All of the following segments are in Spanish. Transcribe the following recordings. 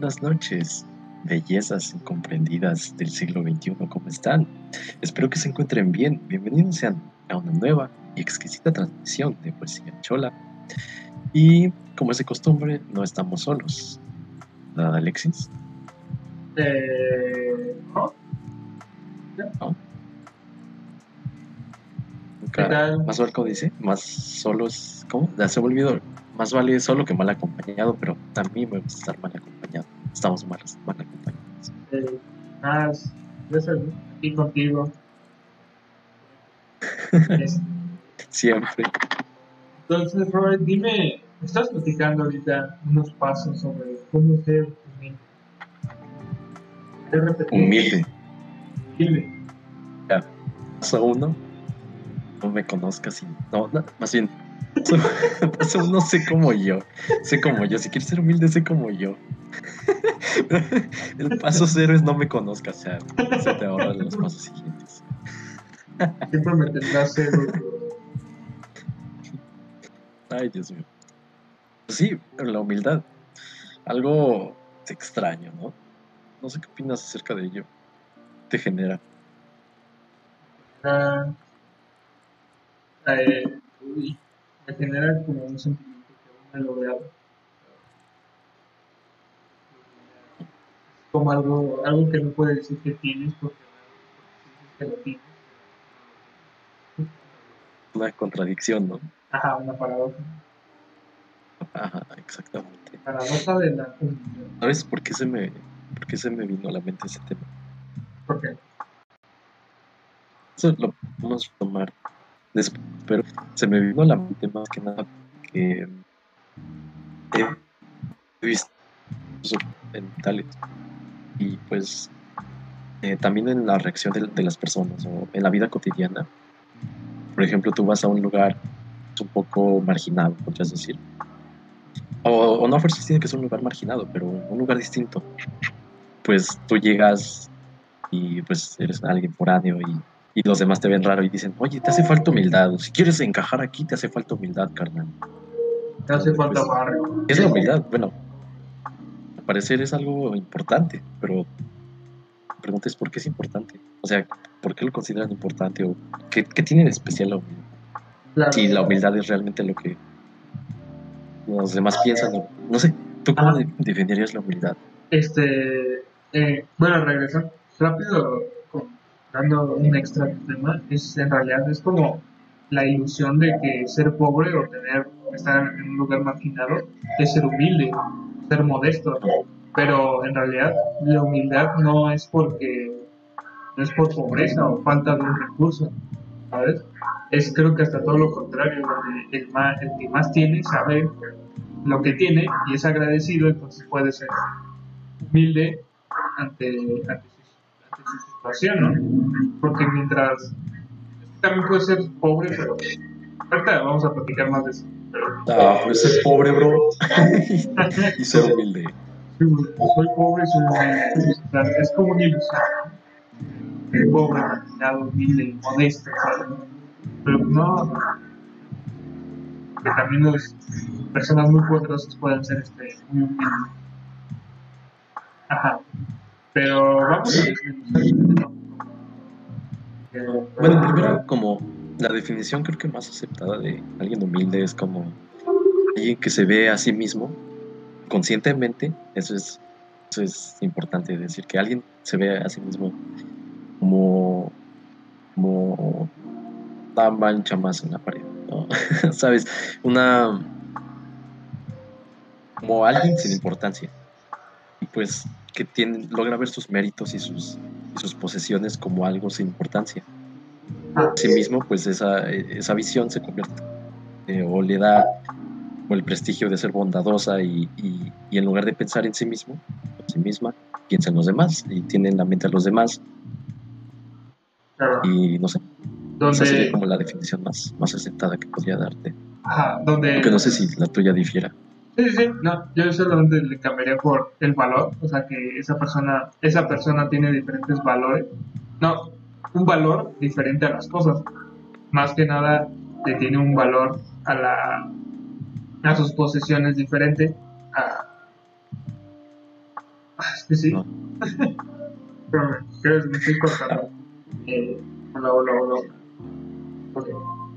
Buenas noches, bellezas incomprendidas del siglo XXI, ¿cómo están? Espero que se encuentren bien. Bienvenidos sean a una nueva y exquisita transmisión de Poesía Chola. Y como es de costumbre, no estamos solos. ¿Nada, Alexis? Eh, ¿no? ¿No? ¿Qué tal? Más Orco dice, más solo es. ¿Cómo? Ya se me olvidó. Más vale solo que mal acompañado, pero a mí me gusta estar mal acompañado. Estamos mal, mal acompañados. Eh, yo soy aquí contigo. Es- Siempre. Entonces, Robert, dime, estás platicando ahorita unos pasos sobre cómo ser humilde. Humilde. Humilde. Paso uno, no me conozcas y. No, no, más bien. paso- Paso uno, sé como yo. Sé como yo. Si quieres ser humilde, sé como yo. El paso cero es no me conozcas. O sea, se te ahorran los pasos siguientes. Siempre me tendrás cero. Ay, Dios mío. Pues sí, la humildad. Algo extraño, ¿no? No sé qué opinas acerca de ello. Te genera. Ah, eh, uy, me genera como un sentimiento que aún no he logrado. Como algo, algo que no puedes decir que tienes porque que lo tienes. Una contradicción, ¿no? Ajá, una paradoja. Ajá, exactamente. Paradoja de la. ¿Sabes por qué se me, por qué se me vino a la mente ese tema? ¿Por qué? Eso lo podemos tomar después, pero se me vino a la mente más que nada que he visto documentales y pues eh, también en la reacción de, de las personas o en la vida cotidiana. Por ejemplo, tú vas a un lugar un poco marginado, podrías decir. O, o no a fuerzas tiene que ser un lugar marginado, pero un lugar distinto. Pues tú llegas y pues eres alguien foráneo y, y los demás te ven raro y dicen, oye, te hace falta humildad. Si quieres encajar aquí, te hace falta humildad, carnal. Te hace falta Pues, barrio. ¿Qué es la humildad? Bueno, parecer es algo importante, pero la pregunta es ¿por qué es importante? O sea, ¿por qué lo consideran importante? ¿O qué, qué tiene de especial la humildad? Claro. Si la humildad es realmente lo que los demás piensan. o- No sé, ¿tú cómo definirías la humildad? Este, eh, bueno, regresar rápido, con- dando un extra tema, es en realidad es como la ilusión de que ser pobre o tener, estar en un lugar marginado es ser humilde, ser modesto, pero en realidad la humildad no es porque, no es por pobreza o falta de un recurso, ¿sabes? Es creo que hasta todo lo contrario, el, más, el que más tiene sabe lo que tiene y es agradecido, entonces puede ser humilde ante, ante, su, ante su situación, ¿no? Porque mientras también puede ser pobre, pero ahorita vamos a platicar más de eso. Pero, Ah, pues ser pobre, bro. y ser humilde. sí, soy pobre, soy humilde. Es como una ilusión. Ser pobre, humilde, modesto. Pero no. Que también las personas muy poderosas pueden ser este, muy humildes. Ajá. Pero vamos a desmenuzar Bueno, primero, como la definición creo que más aceptada de alguien humilde es como alguien que se ve a sí mismo conscientemente. Eso es, eso es importante decir, que alguien se ve a sí mismo como, como una mancha más en la pared, ¿no? ¿Sabes? Una... como alguien sin importancia. Y pues que tiene, logra ver sus méritos y sus, y sus posesiones como algo sin importancia. Ah, Sí mismo, pues esa, esa visión se convierte eh, o le da o el prestigio de ser bondadosa y, y- y en lugar de pensar en sí mismo, en sí misma, piensa en los demás y tiene en la mente a los demás claro. y no sé, esa sería Donde, como la definición más, más aceptada que podría darte. ajá, donde Aunque no sé si la tuya difiera. Sí, sí, sí, no, yo solamente le cambiaría por el valor, o sea que esa persona, esa persona tiene diferentes valores, no, un valor diferente a las cosas, más que nada le tiene un valor a la, a sus posesiones diferente a, Ah, es que sí. No. Pero me estoy cortando. Eh, hola, hola, hola.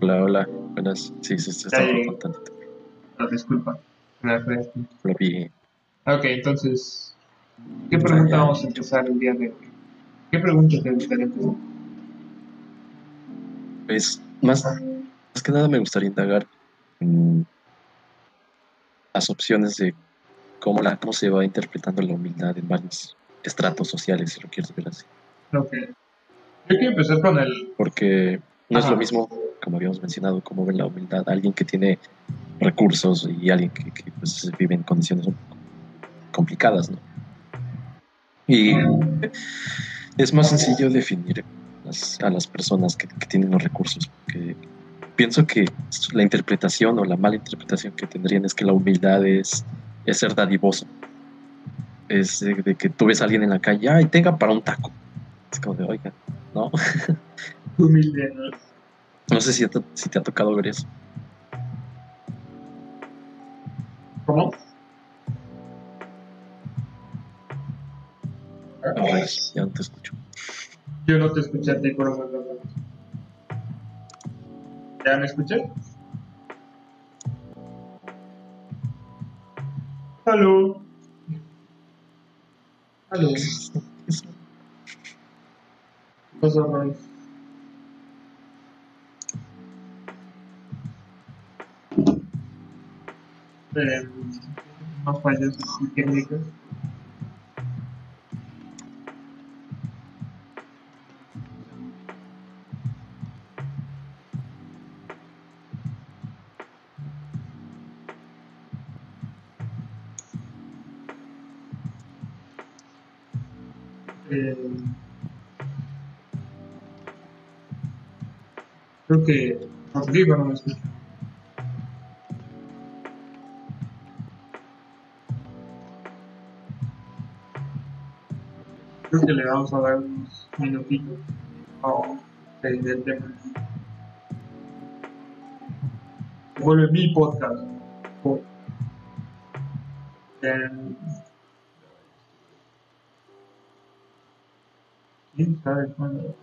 Hola, hola. Buenas. Sí, se, se está tantito. no, disculpa. Refresco. Lo vi. Ok, entonces, ¿qué pregunta vamos a empezar el día de hoy? ¿Qué pregunta te gustaría empezar? Pues, más, más que nada me gustaría indagar en las opciones de cómo, la, cómo se va interpretando la humildad en varios estratos sociales, si lo quieres ver así. Ok. Yo quiero empezar con el... Porque no es Ajá. lo mismo, como habíamos mencionado, cómo ven la humildad alguien que tiene recursos y alguien que, que, pues, vive en condiciones complicadas, ¿no? Y es más sencillo definir las- a las personas que, que tienen los recursos, porque pienso que la interpretación o la mala interpretación que tendrían es que la humildad es, es ser dadivoso. Es de, de que tú ves a alguien en la calle, ay, tenga para un taco. Es como de, oiga, ¿no? Humilde, ¿no? Sé si te, si te ha tocado ver eso. ¿Cómo? Ya no te escucho. Yo no te escuché a ti, por lo menos. ¿Ya me escuché? Aló. Aló. ¿Qué pasa, Reyes? Eh, más fallas técnicas. Creo que Rodrigo no me escucha. Creo que le vamos a dar unos minutitos a salir del tema. Vuelve mi podcast. Oh. Em, ¿Quién sabe cuándo?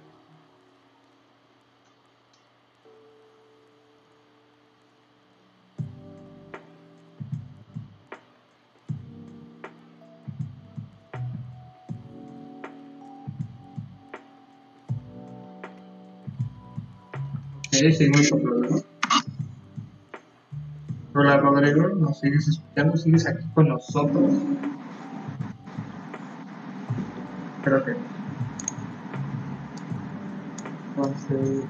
Hola Rodrigo, ¿nos sigues escuchando? ¿Sigues aquí con nosotros? Creo que. Entonces.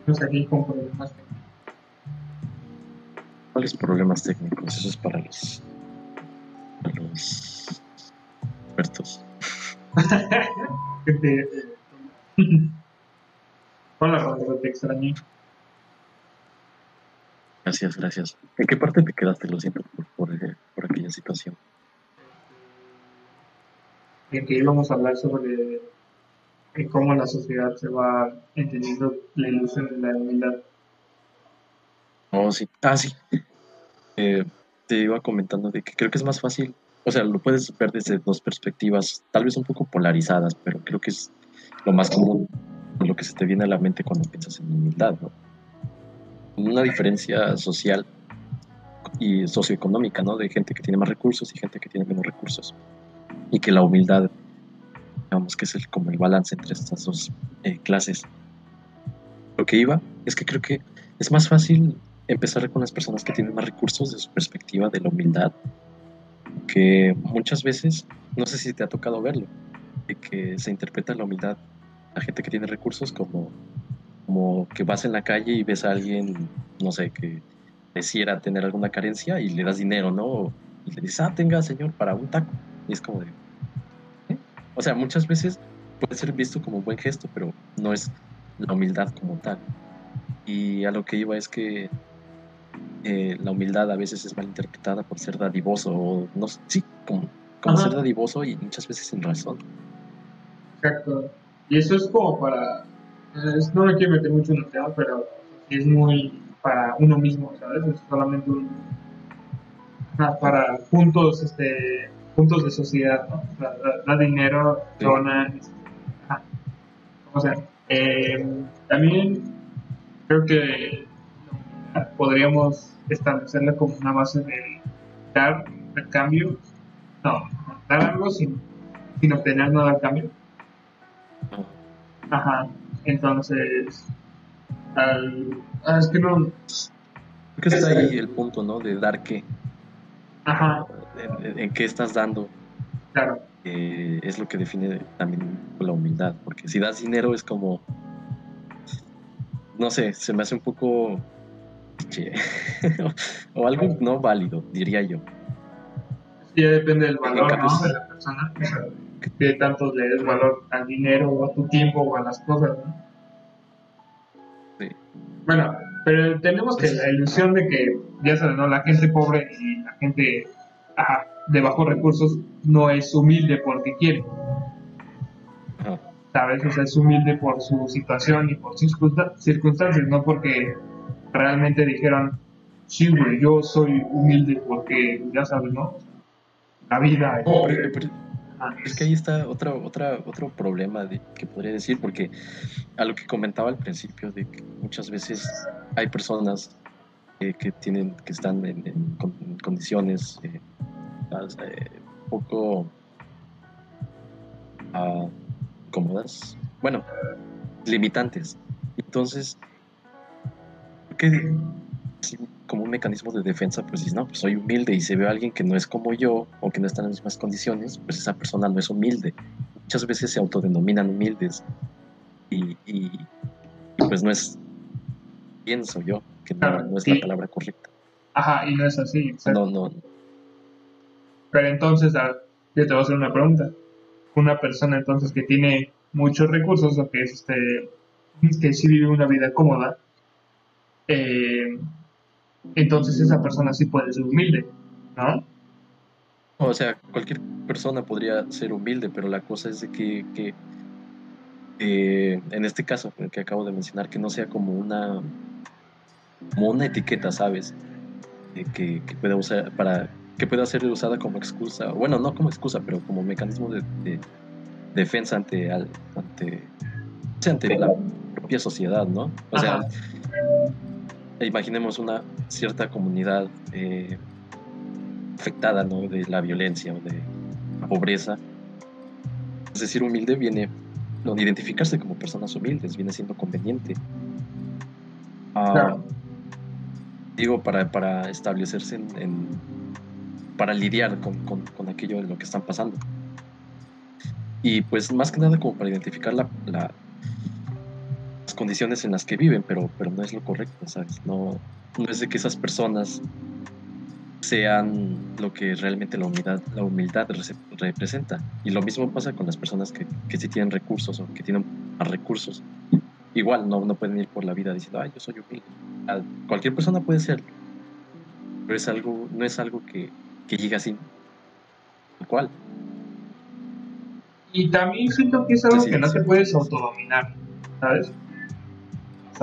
Estamos aquí con problemas. ¿Cuáles problemas técnicos? Eso es para los, para los expertos. Eh, Hola Rodrigo, te extrañé. Gracias, gracias. ¿En qué parte te quedaste? Lo siento por, por, eh, por aquella situación. En que íbamos a hablar sobre eh, cómo la sociedad se va entendiendo la ilusión de la humildad. Oh, sí. Ah, sí. Eh, te iba comentando de que creo que es más fácil, o sea, lo puedes ver desde dos perspectivas, tal vez un poco polarizadas, pero creo que es lo más común, lo que se te viene a la mente cuando piensas en humildad, ¿no? Una diferencia social y socioeconómica, ¿no? De gente que tiene más recursos y gente que tiene menos recursos. Y que la humildad, digamos que es el, como el balance entre estas dos eh, clases. Lo que iba es que creo que es más fácil empezar con las personas que tienen más recursos de su perspectiva de la humildad, que muchas veces, no sé si te ha tocado verlo, de que se interpreta la humildad a gente que tiene recursos como, como que vas en la calle y ves a alguien, no sé, que quisiera tener alguna carencia y le das dinero, ¿no? Y le dices, ah, tenga, señor, para un taco. Y es como de... ¿eh? O sea, muchas veces puede ser visto como un buen gesto, pero no es la humildad como tal. Y a lo que iba es que eh, la humildad a veces es mal interpretada por ser dadivoso, o no sí, como, como ser dadivoso y muchas veces sin razón. Exacto. Y eso es como para es- no me quiero meter mucho en el tema, pero es muy para uno mismo, ¿sabes? Es solamente un, para puntos, este, puntos de sociedad, ¿no? Da, da- da dinero, Sí. O sea, eh, también creo que podríamos establecerla como una base de dar a cambio, no, dar algo sin, sin obtener nada a cambio. No. Ajá, entonces, al, ah, es que no, Creo que está ahí el punto, ¿no? De dar qué, ajá, en, en- en qué estás dando, claro, eh, es lo que define también la humildad, porque si das dinero es como, no sé, se me hace un poco o algo no válido, diría yo. ya depende del valor, ¿no? sí. De la persona, que tanto le des valor al dinero o a tu tiempo o a las cosas, ¿no? Sí. Bueno, pero tenemos que la ilusión de que, ya sabes, ¿no? La gente pobre y la gente ajá, de bajos recursos no es humilde porque quiere, Ajá. ¿sabes? O sea, es humilde por su situación y por circunsta- circunstancias, no porque realmente dijeron, sí, güey, yo soy humilde porque, ya sabes, ¿no? La vida. Pero- pero- ajá, Es que ahí está otra, otra, otro problema de, que podría decir, porque a lo que comentaba al principio, de que muchas veces hay personas eh, que tienen, que están en, en con- en condiciones eh, eh, poco ah, cómodas, bueno, limitantes. Entonces, que como un mecanismo de defensa, pues dices, no, pues soy humilde y se ve a alguien que no es como yo o que no está en las mismas condiciones, pues esa persona no es humilde. Muchas veces se autodenominan humildes y, y- y pues no es, pienso yo, que no, es sí. la palabra correcta. Ajá, y no es así, exacto. No, no, Pero entonces, yo te voy a hacer una pregunta. Una persona entonces que tiene muchos recursos o que es este que sí vive una vida cómoda, eh, entonces esa persona sí puede ser humilde, ¿no? O sea, cualquier persona podría ser humilde, pero la cosa es de que, que, eh, en este caso que acabo de mencionar, que no sea como una como una etiqueta, ¿sabes? Eh, que, que pueda usar para que pueda ser usada como excusa, bueno, no como excusa, pero como mecanismo de, de defensa ante ante, ante la propia sociedad, ¿no? O sea, Ajá. Imaginemos una cierta comunidad eh, afectada ¿no? de la violencia o de la pobreza. Es decir, humilde viene, no, identificarse como personas humildes viene siendo conveniente. Ah, Claro. Digo, para, para establecerse en, en- para lidiar con, con- con aquello en lo que están pasando. Y pues más que nada como para identificar la, la- las condiciones en las que viven, pero, pero no es lo correcto, ¿sabes? No, no es de que esas personas sean lo que realmente la humildad, la humildad rese- representa. Y lo mismo pasa con las personas que, que sí tienen recursos o que tienen más recursos. Igual no, no pueden ir por la vida diciendo, ay, yo soy humilde. Cualquier persona puede serlo, pero es algo, no es algo que, que llega así. Tal cual. Y también siento que es algo Sí, sí, que no sí. te puedes autodominar, ¿sabes?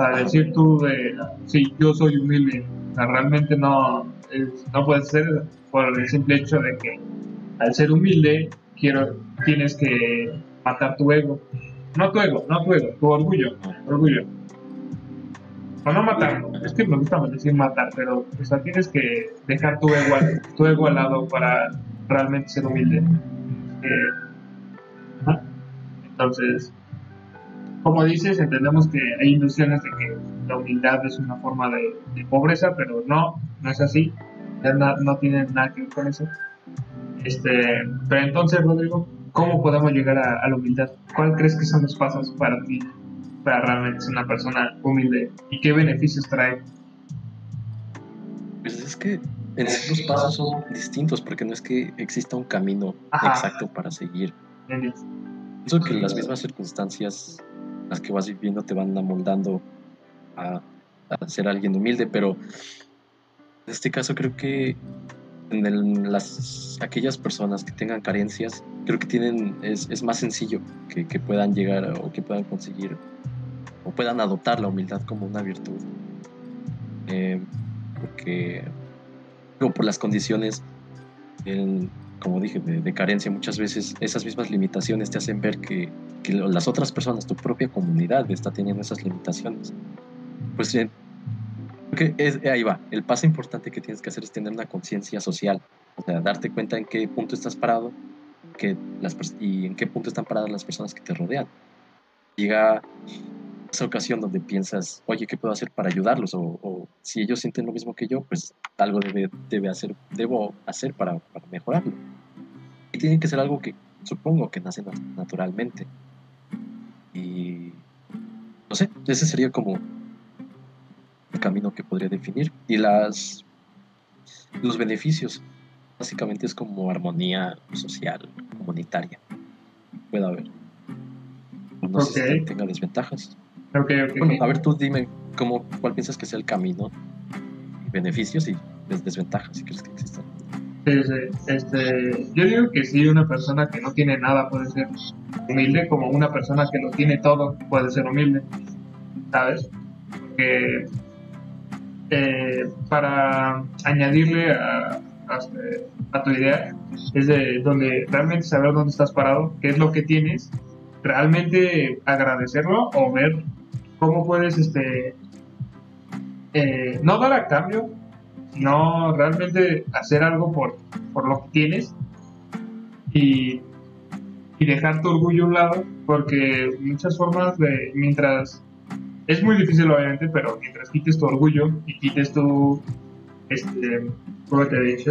Sea, decir tú de, sí, yo soy humilde, realmente no, no puedes ser por el simple hecho de que al ser humilde quiero, tienes que matar tu ego. No tu ego, no tu ego, tu orgullo, orgullo. O no matar, es que me gusta decir matar, pero o sea, tienes que dejar tu ego, al, tu ego al lado para realmente ser humilde. Eh. Entonces, como dices, entendemos que hay ilusiones de que la humildad es una forma de, de pobreza, pero no, no es así. Ya na- no tiene nada que ver con eso. Este, pero entonces, Rodrigo, ¿cómo podemos llegar a, a la humildad? ¿Cuál crees que son los pasos para ti, para realmente ser una persona humilde? ¿Y qué beneficios trae? Pues es que en sí los pasos son distintos, porque no es que exista un camino Ajá. exacto para seguir. Pienso que las mismas circunstancias las que vas viviendo te van amoldando a, a ser alguien humilde, pero en este caso creo que en el- las, aquellas personas que tengan carencias, creo que tienen, es, es más sencillo que, que puedan llegar o que puedan conseguir o puedan adoptar la humildad como una virtud. Eh, porque, o por las condiciones, como dije, de, carencia, muchas veces esas mismas limitaciones te hacen ver que, que las otras personas, tu propia comunidad, está teniendo esas limitaciones. Pues eh, que es, ahí va, el paso importante que tienes que hacer es tener una conciencia social, o sea, darte cuenta en qué punto estás parado que las, y en qué punto están paradas las personas que te rodean. Llega esa ocasión donde piensas, oye, ¿qué puedo hacer para ayudarlos? O, si ellos sienten lo mismo que yo, pues algo debe, debe hacer, debo hacer para, para, mejorarlo. Y tiene que ser algo que supongo que nace naturalmente. Y no sé, ese sería como el camino que podría definir. Y las los beneficios, básicamente es como armonía social, comunitaria. Puede haber. No sé si tenga desventajas. Bueno, a ver, tú dime cómo, cuál piensas que sea el camino, beneficios y desventajas, si crees que existen. Este, yo digo que sí, una persona que no tiene nada puede ser humilde, como una persona que lo tiene todo puede ser humilde, ¿sabes? Porque eh, para añadirle a, a, tu idea, es de donde realmente saber dónde estás parado, qué es lo que tienes, realmente agradecerlo o ver cómo puedes, este, eh, no dar a cambio, sino realmente hacer algo por, por lo que tienes y, y dejar tu orgullo a un lado, porque muchas formas de, mientras, es muy difícil obviamente, pero mientras quites tu orgullo y quites tu, este, ¿cómo te he dicho?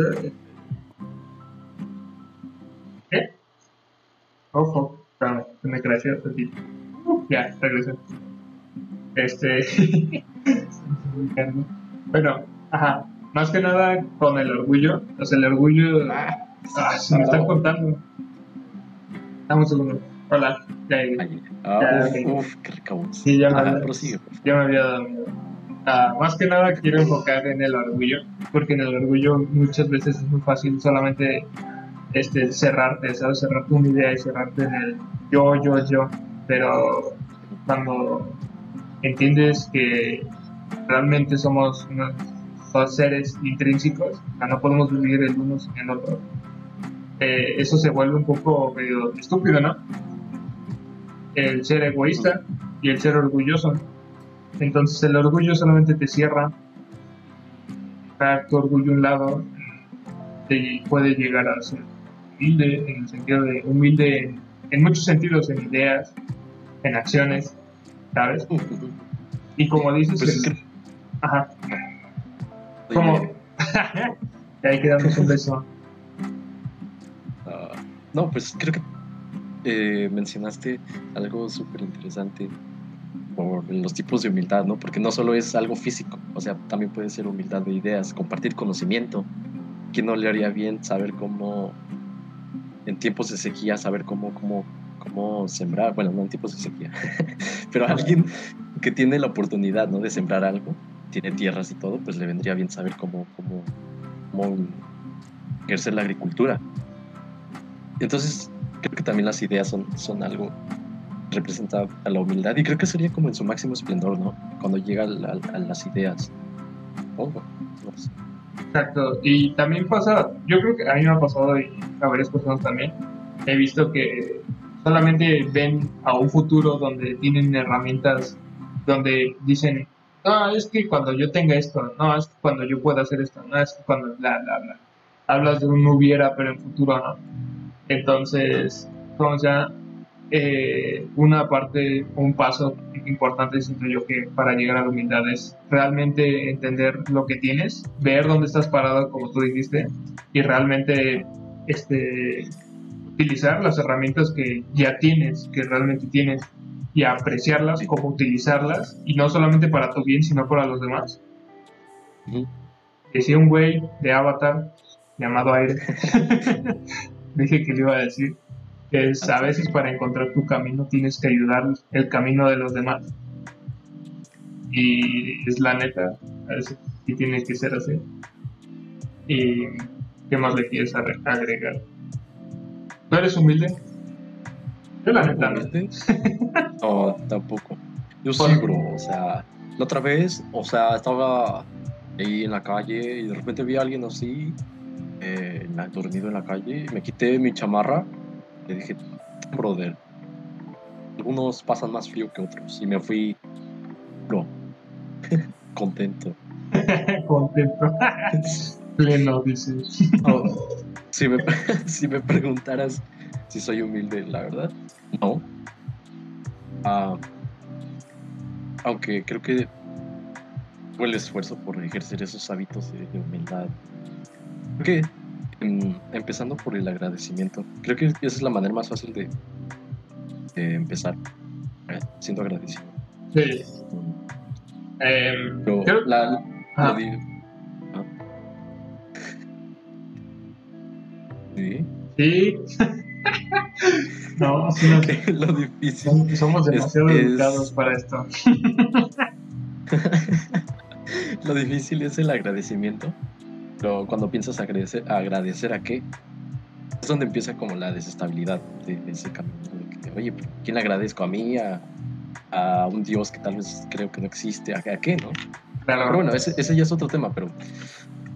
¿Qué? Ojo, se me creció Ya, regresé. Este. bueno, ajá. Más que nada con el orgullo. O sea, el orgullo. Ah, se me está contando. Dame un segundo. Hola. Ya, ah, uf, qué. Sí, ya me, ya me había dado ah, más que nada quiero enfocar en el orgullo, porque en el orgullo muchas veces es muy fácil solamente este, cerrarte, ¿sabes? Cerrarte una idea y cerrarte en el yo, yo, yo. Pero cuando entiendes que realmente somos dos seres intrínsecos, no podemos vivir el uno sin el otro. Eh, eso se vuelve un poco medio estúpido, ¿no? El ser egoísta y el ser orgulloso. Entonces el orgullo solamente te cierra, dejar tu orgullo a un lado, te puede llegar a ser humilde, en el sentido de humilde en muchos sentidos, en ideas, en acciones, ¿sabes? Y como dices, pues ajá. Como, hay que darnos un beso. Ah, no, pues creo que eh, mencionaste algo súper interesante por los tipos de humildad, ¿no? Porque no solo es algo físico, o sea, también puede ser humildad de ideas, compartir conocimiento. ¿Quién no le haría bien saber cómo, en tiempos de sequía, saber cómo, cómo cómo sembrar, bueno, no en tipos de sequía, pero alguien que tiene la oportunidad, ¿no? De sembrar algo, tiene tierras y todo, pues le vendría bien saber cómo, cómo, cómo ejercer la agricultura. Entonces, creo que también las ideas son, son algo representa a la humildad y creo que sería como en su máximo esplendor, ¿no? Cuando llega a, las ideas. Oh, Exacto, y también pasa, yo creo que a mí me ha pasado y a varias personas también, he visto que solamente ven a un futuro donde tienen herramientas, donde dicen, no, es que cuando yo tenga esto, no, es que cuando yo pueda hacer esto, no, es que cuando, bla, bla, bla. Hablas de un hubiera, pero en futuro no. Entonces, como ya, eh, una parte, un paso importante, siento yo que para llegar a la humildad es realmente entender lo que tienes, ver dónde estás parado, como tú dijiste, y realmente este, utilizar las herramientas que ya tienes, que realmente tienes, y apreciarlas, como utilizarlas, y no solamente para tu bien, sino para los demás. Decía un güey de Avatar llamado Aire, dije que le iba a decir, que es, a veces para encontrar tu camino tienes que ayudar el camino de los demás. Y es la neta, a veces sí tiene que ser así. ¿Y qué más le quieres agregar? ¿No eres humilde? Yo la neta no. tampoco. Yo sí, bro. O sea, la otra vez, o sea, estaba ahí en la calle y de repente vi a alguien así, eh, dormido en la calle. Me quité mi chamarra y dije, brother, algunos pasan más frío que otros. Y me fui, bro, contento. Contento. Pleno, dice. No, si, me, si me preguntaras si soy humilde, la verdad, no. Ah, aunque creo que fue el esfuerzo por ejercer esos hábitos de, de humildad. Creo que em, empezando por el agradecimiento, creo que esa es la manera más fácil de, de empezar, ¿eh? siendo agradecido. Sí. Em, Pero creo- la, Ah. ah. Sí. No, sí, no. lo difícil Som- Somos demasiado es- educados para esto. lo difícil es el agradecimiento pero cuando piensas agradecer agradecer a qué es donde empieza como la desestabilidad de, de ese camino de que, oye ¿pero quién le agradezco a mí a, a un dios que tal vez creo que no existe a, a qué no Claro. pero bueno ese, ese ya es otro tema pero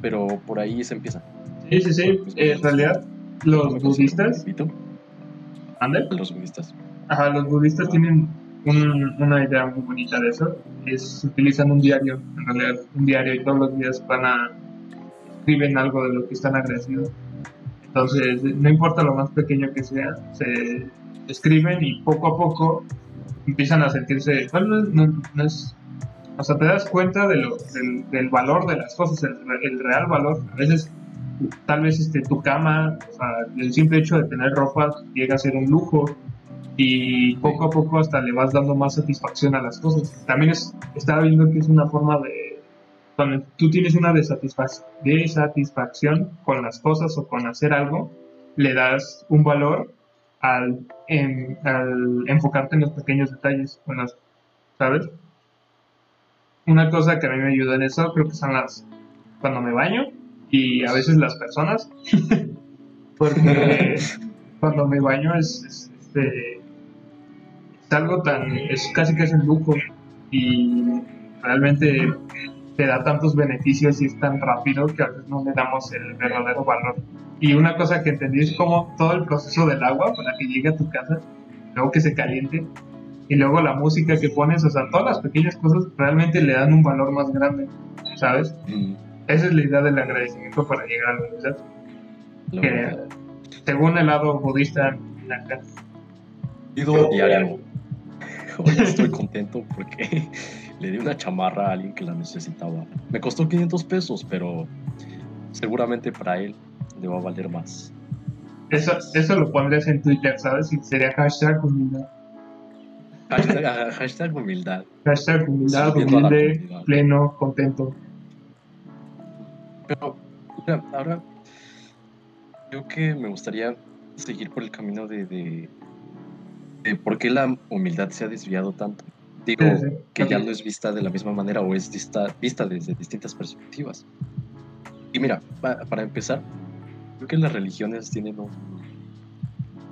pero por ahí se empieza Sí, sí, sí. En realidad, los budistas, ¿Y tú? ¿ande? los budistas Ajá, los budistas tienen un- una idea muy bonita de eso. Es utilizan un diario, en realidad, un diario y todos los días van a escriben algo de lo que están agradecidos. Entonces, no importa lo más pequeño que sea, se escriben y poco a poco empiezan a sentirse, bueno, no, no- no es, o sea, te das cuenta de lo, del, del valor de las cosas, el, el real valor. A veces, tal vez este, tu cama, el simple hecho de tener ropa llega a ser un lujo y poco a poco hasta le vas dando más satisfacción a las cosas. También es, estaba viendo que es una forma de, cuando tú tienes una desatisfac- desatisfacción con las cosas o con hacer algo, le das un valor al, en- al enfocarte en los pequeños detalles, en las- ¿sabes? Una cosa que a mí me ayuda en eso creo que son las, cuando me baño y a veces las personas, porque cuando me baño es, es, este, es algo tan, es casi que es un lujo y realmente te da tantos beneficios y es tan rápido que a veces no le damos el verdadero valor. Y una cosa que entendí es como todo el proceso del agua para que llegue a tu casa, luego que se caliente y luego la música que pones, o sea, todas las pequeñas cosas realmente le dan un valor más grande, ¿sabes? Mm, Esa es la idea del agradecimiento para llegar a la humildad. Que según el lado budista, acá, ido diario. Hoy estoy contento porque le di una chamarra a alguien que la necesitaba. Me costó 500 pesos, pero seguramente para él le va a valer más. Eso, eso lo pondrías en Twitter, ¿sabes? Y sería hashtag humildad. Hashtag, ah, hashtag humildad. Hashtag humildad, humilde, pleno, contento. Pero mira, ahora creo que me gustaría seguir por el camino de, de, de por qué la humildad se ha desviado tanto. Digo, Sí, sí, que ya no es vista de la misma manera o es vista, vista desde distintas perspectivas. Y mira, pa- para empezar, creo que las religiones tienen un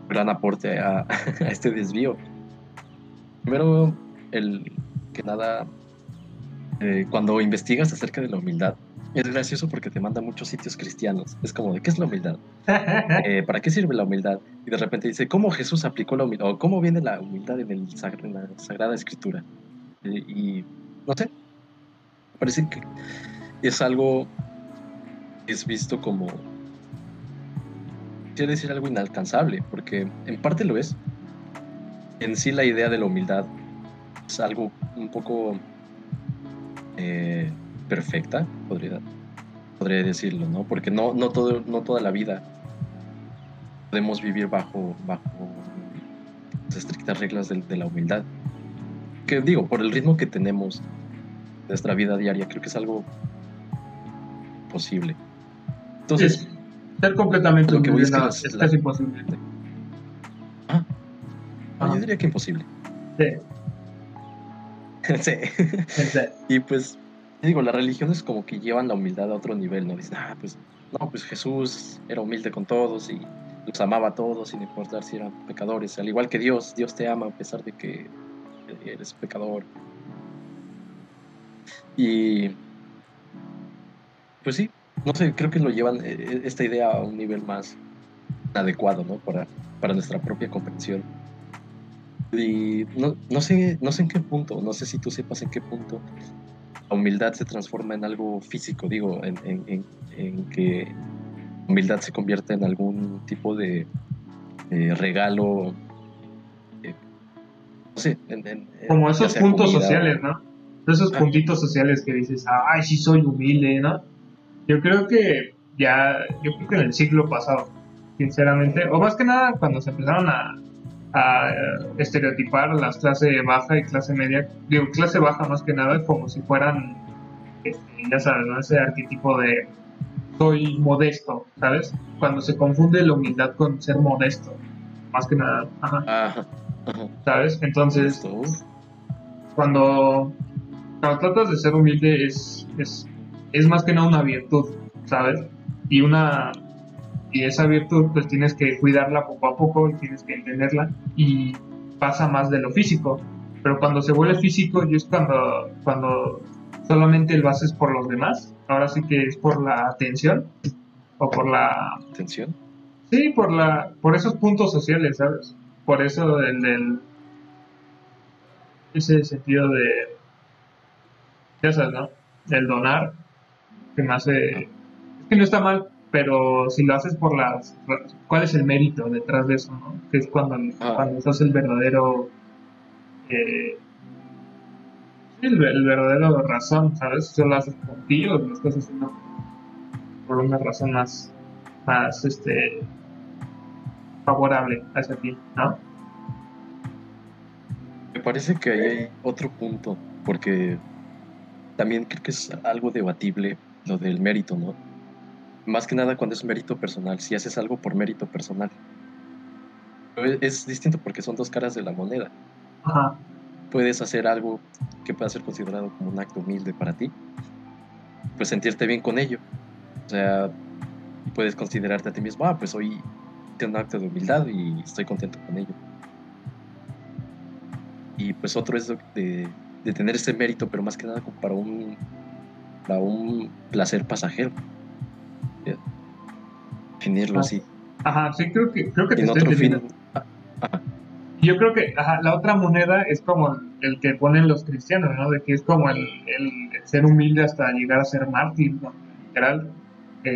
gran aporte a, a este desvío. Primero, el que nada, eh, cuando investigas acerca de la humildad, es gracioso porque te manda a muchos sitios cristianos. Es como, ¿de qué es la humildad? Eh, ¿Para qué sirve la humildad? Y de repente dice, ¿cómo Jesús aplicó la humildad? O ¿cómo viene la humildad en, el sagra- en la Sagrada Escritura? Eh, y no sé, parece que es algo que es visto como, quiero decir algo inalcanzable, porque en parte lo es. En sí la idea de la humildad es algo un poco eh, perfecta, podría, podría decirlo, ¿no? Porque no, no, todo, no toda la vida podemos vivir bajo, bajo las estrictas reglas de, de la humildad. Que digo, por el ritmo que tenemos de nuestra vida diaria, creo que es algo posible. Entonces, ser completamente lo que voy humilde es que no, las- es la- casi imposible. ah, Ajá. yo diría que imposible. Sí, sí. sí. Y pues, digo, las religiones como que llevan la humildad a otro nivel, ¿no? Dicen, ah, pues, no, pues Jesús era humilde con todos y los amaba a todos sin importar si eran pecadores, al igual que Dios, Dios te ama a pesar de que eres pecador. Y pues sí, no sé, creo que lo llevan eh, eh, esta idea a un nivel más adecuado, ¿no? Para, para nuestra propia comprensión. Y no, no, sé, no sé en qué punto, no sé si tú sepas en qué punto la humildad se transforma en algo físico, digo, en, en, en, que humildad se convierte en algún tipo de regalo, eh, no sé, como esos puntos sociales, ¿no? Esos ah. puntitos sociales que dices, ay, sí soy humilde, ¿no? Yo creo que ya, yo creo que en el siglo pasado, sinceramente, o más que nada cuando se empezaron a, a estereotipar las clase baja y clase media, digo, clase baja más que nada, como si fueran, este, ya sabes, ¿no? ese arquetipo de soy modesto, ¿sabes? Cuando se confunde la humildad con ser modesto, más que nada, ajá. ¿sabes? Entonces, cuando, cuando tratas de ser humilde es, es, es más que nada una virtud, ¿sabes? Y una y esa virtud pues tienes que cuidarla poco a poco y tienes que entenderla y pasa más de lo físico. Pero cuando se vuelve físico y es cuando, cuando solamente lo haces por los demás, ahora sí que es por la atención o por la... ¿Atención? Sí, por, la, por esos puntos sociales, ¿sabes? Por eso el, el ese sentido de... Ya sabes, ¿no? El donar, que me hace... Es que no está mal, pero si lo haces por las... ¿Cuál es el mérito detrás de eso, no? Que es cuando, ah. cuando sos el verdadero... Eh, el, verdadero razón, ¿sabes? Si lo haces por ti o lo estás haciendo por una razón más, más, este, favorable hacia ti, ¿no? Me parece que ahí hay otro punto, porque también creo que es algo debatible lo del mérito, ¿no? Más que nada cuando es mérito personal, si haces algo por mérito personal. Es distinto porque son dos caras de la moneda. Ajá. Puedes hacer algo que pueda ser considerado como un acto humilde para ti, pues sentirte bien con ello. O sea, puedes considerarte a ti mismo, ah, pues hoy tengo un acto de humildad y estoy contento con ello. Y pues otro es de, de tener ese mérito, pero más que nada como para un, para un placer pasajero definirlo ah, así. Ajá, sí, creo que, creo que te estoy fin, Yo creo que la otra moneda es como el que ponen los cristianos, ¿no? De que es como el, el ser humilde hasta llegar a ser mártir, ¿no? Literal.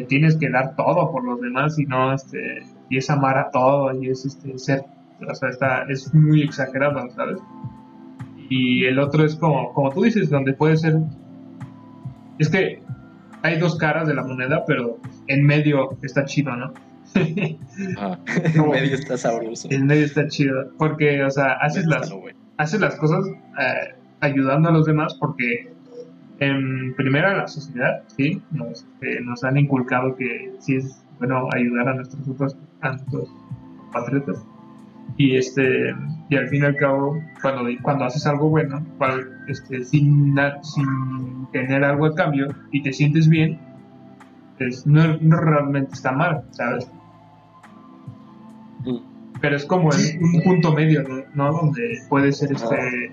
tienes que dar todo por los demás y no, este, y es amar a todo y es este, ser, o sea, está, es muy exagerado, ¿sabes? Y el otro es como, como tú dices, donde puede ser, es que hay dos caras de la moneda, pero en medio está chido, ¿no? ah, en medio está sabroso. En medio está chido, porque, o sea, haces, las, haces las cosas eh, ayudando a los demás porque en primera la sociedad, sí, nos, eh, nos han inculcado que sí es bueno ayudar a nuestros otros, a nuestros patriotas y este y al fin y al cabo cuando, cuando haces algo bueno este, sin, sin tener algo a cambio y te sientes bien pues no, no realmente está mal sabes mm. pero es como un punto medio no donde puede ser este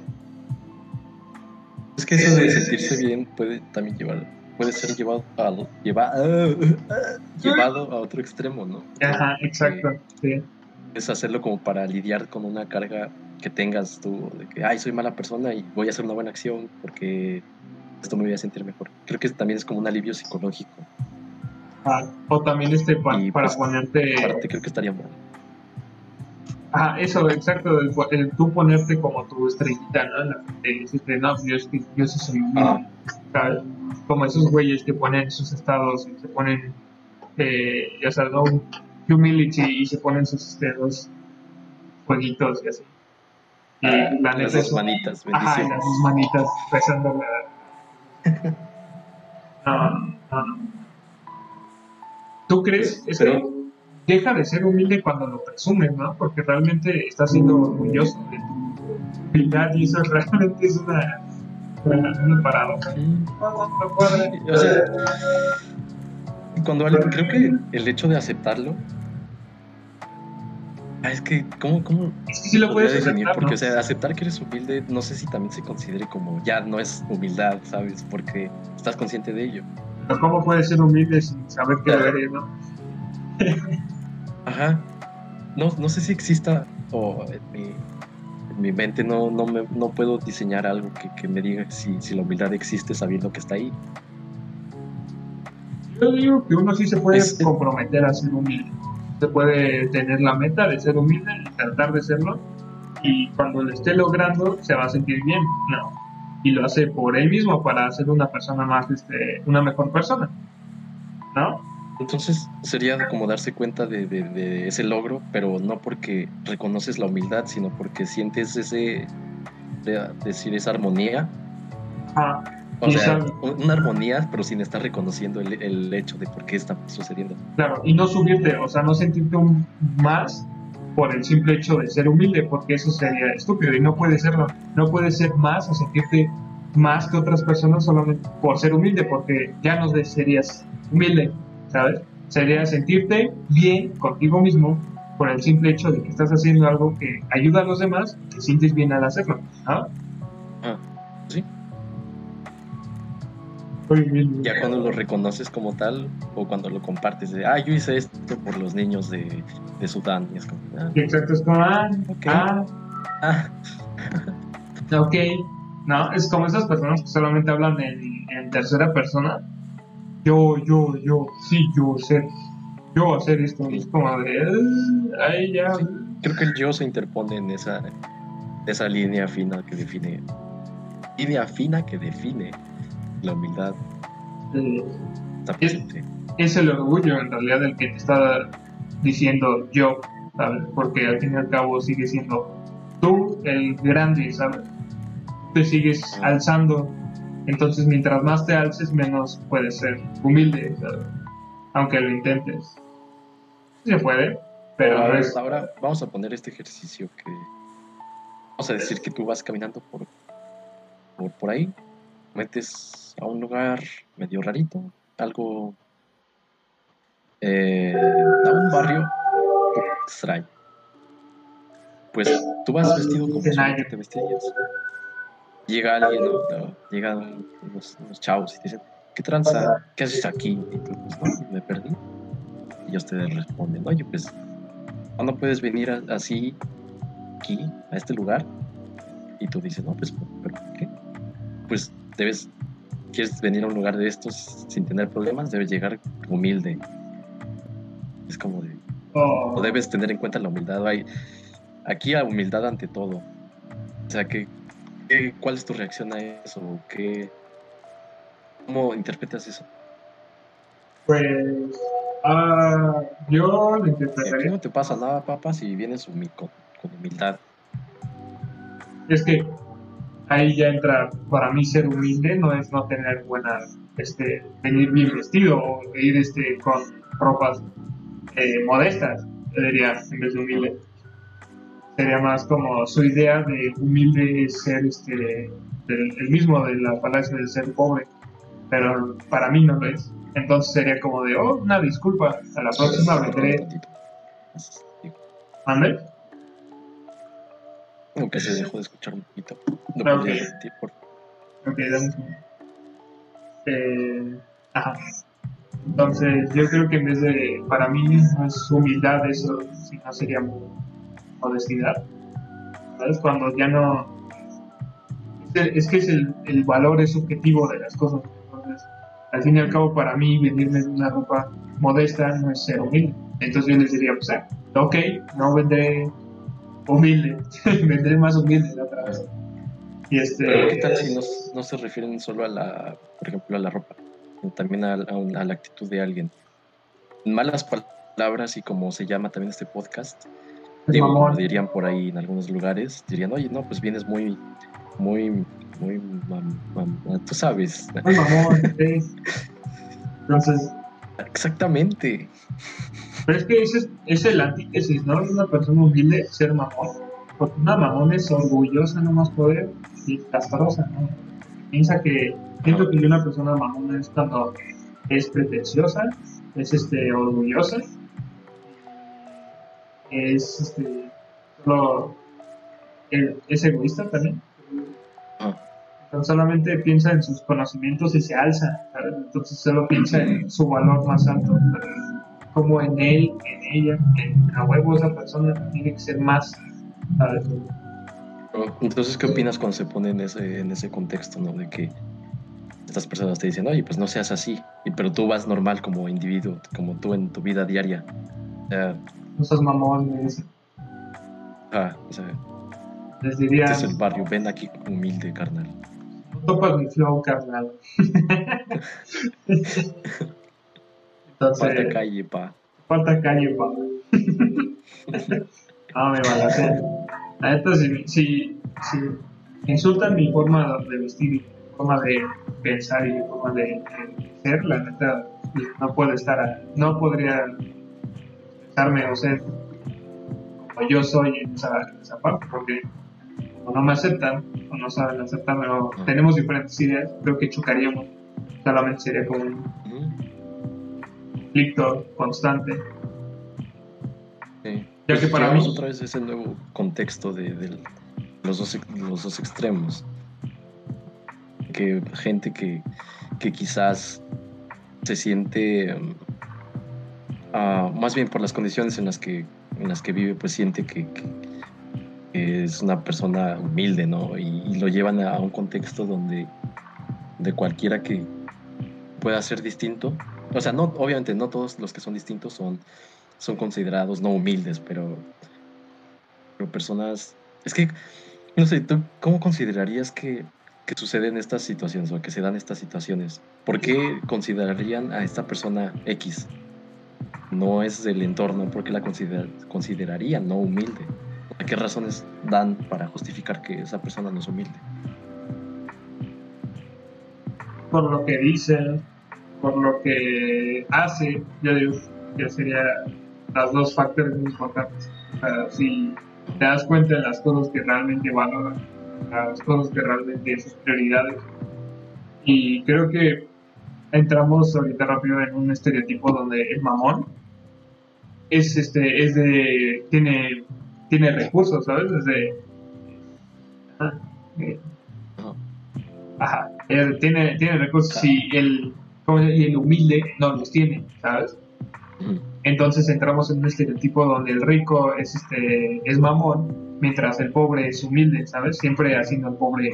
es que eso de sentirse bien puede también llevar puede ser llevado a, llevado a otro extremo no ajá exacto sí es hacerlo como para lidiar con una carga que tengas tú, de que, ay, soy mala persona y voy a hacer una buena acción porque esto me voy a sentir mejor. Creo que también es como un alivio psicológico. Ah, o también este para pues, ponerte... Creo que estaría bueno. Ah, eso, exacto, el, tú ponerte como tu estrellita, ¿no? decirte, no, yo, yo sí soy ah. Como esos güeyes que ponen sus estados y se ponen, eh, ya sabes, ¿no? Humility y se ponen sus dedos jueguitos y así. Y ah, las dos manitas, Ajá, las dos manitas rezando no, no, no. ¿Tú crees? Es que deja de ser humilde cuando lo presumes, ¿no? Porque realmente estás siendo orgulloso de tu humildad y eso realmente es una, una, parada. o sea, cuando creo que el hecho de aceptarlo Ah, es que, ¿cómo, cómo que sí lo puedes definir? aceptar, Porque, ¿no? o sea, aceptar que eres humilde, no sé si también se considere como ya no es humildad, ¿sabes? Porque estás consciente de ello. Pero ¿Cómo puedes ser humilde sin saber que Claro. eres, no? Ajá. No, no sé si exista o en mi, en mi mente no, no, me- no puedo diseñar algo que, que me diga si, si la humildad existe sabiendo que está ahí. Yo digo que uno sí se puede Es- comprometer a ser humilde. Se puede tener la meta de ser humilde y tratar de serlo. Y cuando lo esté logrando, se va a sentir bien. No. Y lo hace por él mismo para ser una persona más, este, una mejor persona. ¿No? Entonces sería como darse cuenta de, de- de ese logro, pero no porque reconoces la humildad, sino porque sientes ese, de- decir, esa armonía. Ah, O Y sea, una armonía, pero sin estar reconociendo el, el hecho de por qué está sucediendo. claro. Y no subirte, o sea, no sentirte un más por el simple hecho de ser humilde, porque eso sería estúpido y no puede serlo. No puedes ser más o sentirte más que otras personas solamente por ser humilde, porque ya no serías humilde, ¿sabes? Sería sentirte bien contigo mismo por el simple hecho de que estás haciendo algo que ayuda a los demás te sientes bien al hacerlo, ¿no? Ah, sí. Ya cuando lo reconoces como tal, o cuando lo compartes, de, ah, yo hice esto por los niños de, de Sudán, y es como, ah, exacto, es como, ah, Ok. ah, ah, ok. No, es como esas personas que solamente hablan en, en tercera persona. Yo, yo, yo, sí, yo hacer, yo hacer esto. Es como de, "Ah, ay, ya. Sí. creo que el yo se interpone en esa, esa línea fina que define, línea fina que define la humildad. eh, Está Es- el orgullo en realidad el que te está diciendo yo, ¿sabes? Porque al fin y al cabo sigue siendo tú el grande, ¿sabes? Te sigues Ah. alzando, entonces mientras más te alces, menos puedes ser humilde, ¿sabes? Aunque lo intentes. Se puede, pero ahora, es... ahora vamos a poner este ejercicio que vamos a decir que tú vas caminando por, por, por ahí, metes a un lugar medio rarito, algo eh, a un barrio extraño. Pues tú vas vestido como solamente te vestirías. Llega alguien, ¿no? No, llegan unos, unos chavos y te dicen, ¿qué tranza? ¿Qué haces aquí? Y tú, pues no, me perdí. Y ellos te responden, oye, pues, ¿cuándo puedes venir a- así, aquí, a este lugar? Y tú dices, no, pues, ¿pero qué? Pues debes, quieres venir a un lugar de estos sin tener problemas, debes llegar humilde. Es como de, Oh, o debes tener en cuenta la humildad. Hay, aquí la humildad ante todo. O sea, que- ¿cuál es tu reacción a eso? ¿Qué, ¿Cómo interpretas eso? pues... ah, yo lo Y aquí interpretaría. no te pasa nada, papá, si vienes humi- con, con humildad. Es que ahí ya entra, para mí ser humilde no es no tener buena, este, venir bien vestido o ir este, con ropas eh, modestas, yo diría, en vez de humilde. Sería más como su idea de humilde es ser este, del- el mismo de la falacia de ser pobre, pero para mí no lo es. Entonces sería como de, oh, una disculpa, a la próxima vendré. ¿Mande? Aunque se dejó de escuchar un poquito. ¿Lo Ah, podrías ok. repetir, por? Ok, dame. Eh, ajá. Entonces, yo creo que en vez de, para mí no es humildad eso, sino sería modestidad. ¿Sabes? Cuando ya no... Es, que es el, el valor es subjetivo de las cosas. Entonces, al fin y al cabo, para mí, venirme en una ropa modesta no es ser humilde. Entonces yo les diría, pues, ok, no vendré humilde, vendré más humilde la otra vez. Y este... Pero ¿qué tal si no, no se refieren solo a la, por ejemplo, a la ropa, sino también a, a un- a la actitud de alguien? En malas palabras y como se llama también este podcast, digo, dirían por ahí en algunos lugares, dirían, oye, no, pues vienes muy, muy, muy, mam- mam- tú sabes. Ay, mamón, sí. Entonces, Exactamente. Pero es que ese es, es el antítesis, ¿no? Una persona humilde, ser mamón. Porque una mamón es orgullosa, no más poder, y castrosa, ¿no? Piensa que, pienso que una persona mamona es cuando es pretenciosa, es este, orgullosa, es este, solo es egoísta también. Ah. Solamente piensa en sus conocimientos y se alza, entonces solo piensa en su valor más alto, como en él, en ella, en a huevo esa persona tiene que ser más. Entonces, ¿qué opinas cuando se pone en ese, en ese contexto, ¿no? De que estas personas te dicen, oye, pues no seas así, pero tú vas normal como individuo, como tú en tu vida diaria. no seas mamón, Ah, o sea, les diría. Este es el barrio, ven aquí humilde, carnal. No topas mi flow, carnal. Entonces, falta calle, pa. Falta calle, pa. no, me balacé. La neta, si, si, si insultan mi forma de vestir, mi forma de pensar y mi forma de, ser, la neta, no puedo estar, no podría expresarme o ser como yo soy en esa, en esa parte, porque o no me aceptan o no saben aceptarme o tenemos diferentes ideas, creo que chocaríamos. Solamente sería como un conflicto constante. Sí. Ya que para mí. otra vez ese nuevo contexto de, los, dos, los dos extremos. Que gente que, que quizás se siente. Uh, más bien por las condiciones en las que, en las que vive, pues siente que es una persona humilde, ¿no? Y, lo llevan a, un contexto donde de cualquiera que pueda ser distinto, o sea, no, obviamente no todos los que son distintos son, son considerados no humildes, pero, pero personas, es que, no sé, ¿tú cómo considerarías que, que suceden estas situaciones o que se dan estas situaciones? ¿Por qué considerarían a esta persona X? No es del entorno, ¿por qué la considerarían no humilde? qué razones dan para justificar que esa persona no es humilde? Por lo que dice, por lo que hace, yo digo que serían las dos factores muy importantes. si te das cuenta de las cosas que realmente valoran, las cosas que realmente son prioridades. Y creo que entramos ahorita rápido en un estereotipo donde el mamón es este es de tiene tiene recursos, ¿sabes? Desde... Ajá, él tiene, tiene recursos y el, y el humilde no los tiene, ¿sabes? Entonces entramos en un estereotipo donde el rico es este es mamón, mientras el pobre es humilde, ¿sabes? Siempre haciendo al pobre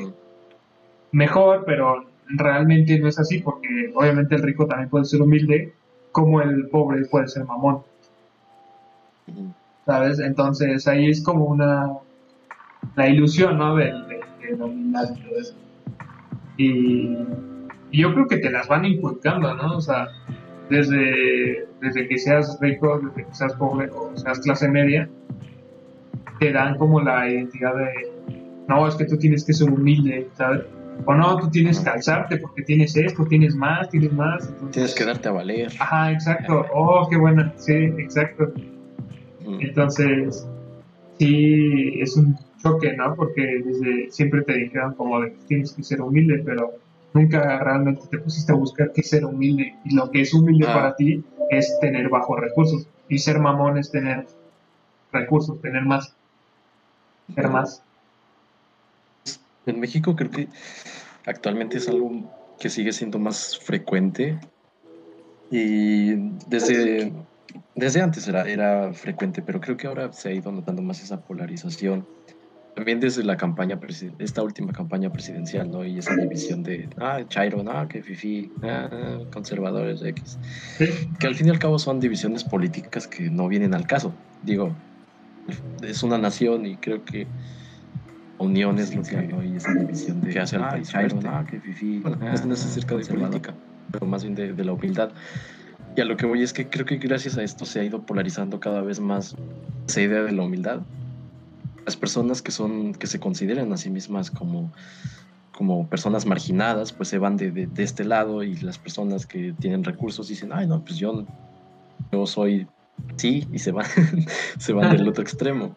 mejor, pero realmente no es así porque obviamente el rico también puede ser humilde, como el pobre puede ser mamón. ¿sabes? Entonces ahí es como una, la ilusión, ¿no? De, de, la humildad y todo eso. Y, yo creo que te las van inculcando, ¿no? O sea, desde, desde que seas rico, desde que seas pobre o seas clase media, te dan como la identidad de, no, es que tú tienes que ser humilde, ¿sabes? O no, tú tienes que alzarte porque tienes esto, tienes más, tienes más. tienes que darte a valer. Ajá, exacto. Oh, qué buena. Sí, exacto. Entonces, sí, es un choque, ¿no? Porque desde siempre te dijeron como de que tienes que ser humilde, pero nunca realmente te pusiste a buscar qué ser humilde. Y lo que es humilde ah. para ti es tener bajos recursos. Y ser mamón es tener recursos, tener más. Ser más. En México creo que actualmente es algo que sigue siendo más frecuente. Y desde desde antes era, era frecuente, pero creo que ahora se ha ido notando más esa polarización. También desde la campaña, esta última campaña presidencial, ¿no? Y esa división de, ah, Chairo, no, que Fifi, ah, conservadores, X. Que al fin y al cabo son divisiones políticas que no vienen al caso. Digo, es una nación y creo que unión es lo que ¿no? Y esa división de que hace al ah, país Chairo, no, que Fifi. Bueno, ah, no es acerca de política, pero más bien de, de la humildad. Y a lo que voy es que creo que gracias a esto se ha ido polarizando cada vez más esa idea de la humildad. Las personas que son, que se consideran a sí mismas como, como personas marginadas, pues se van de, de, este lado y las personas que tienen recursos dicen, ay, no, pues yo, yo soy sí, y se van, se van del otro extremo.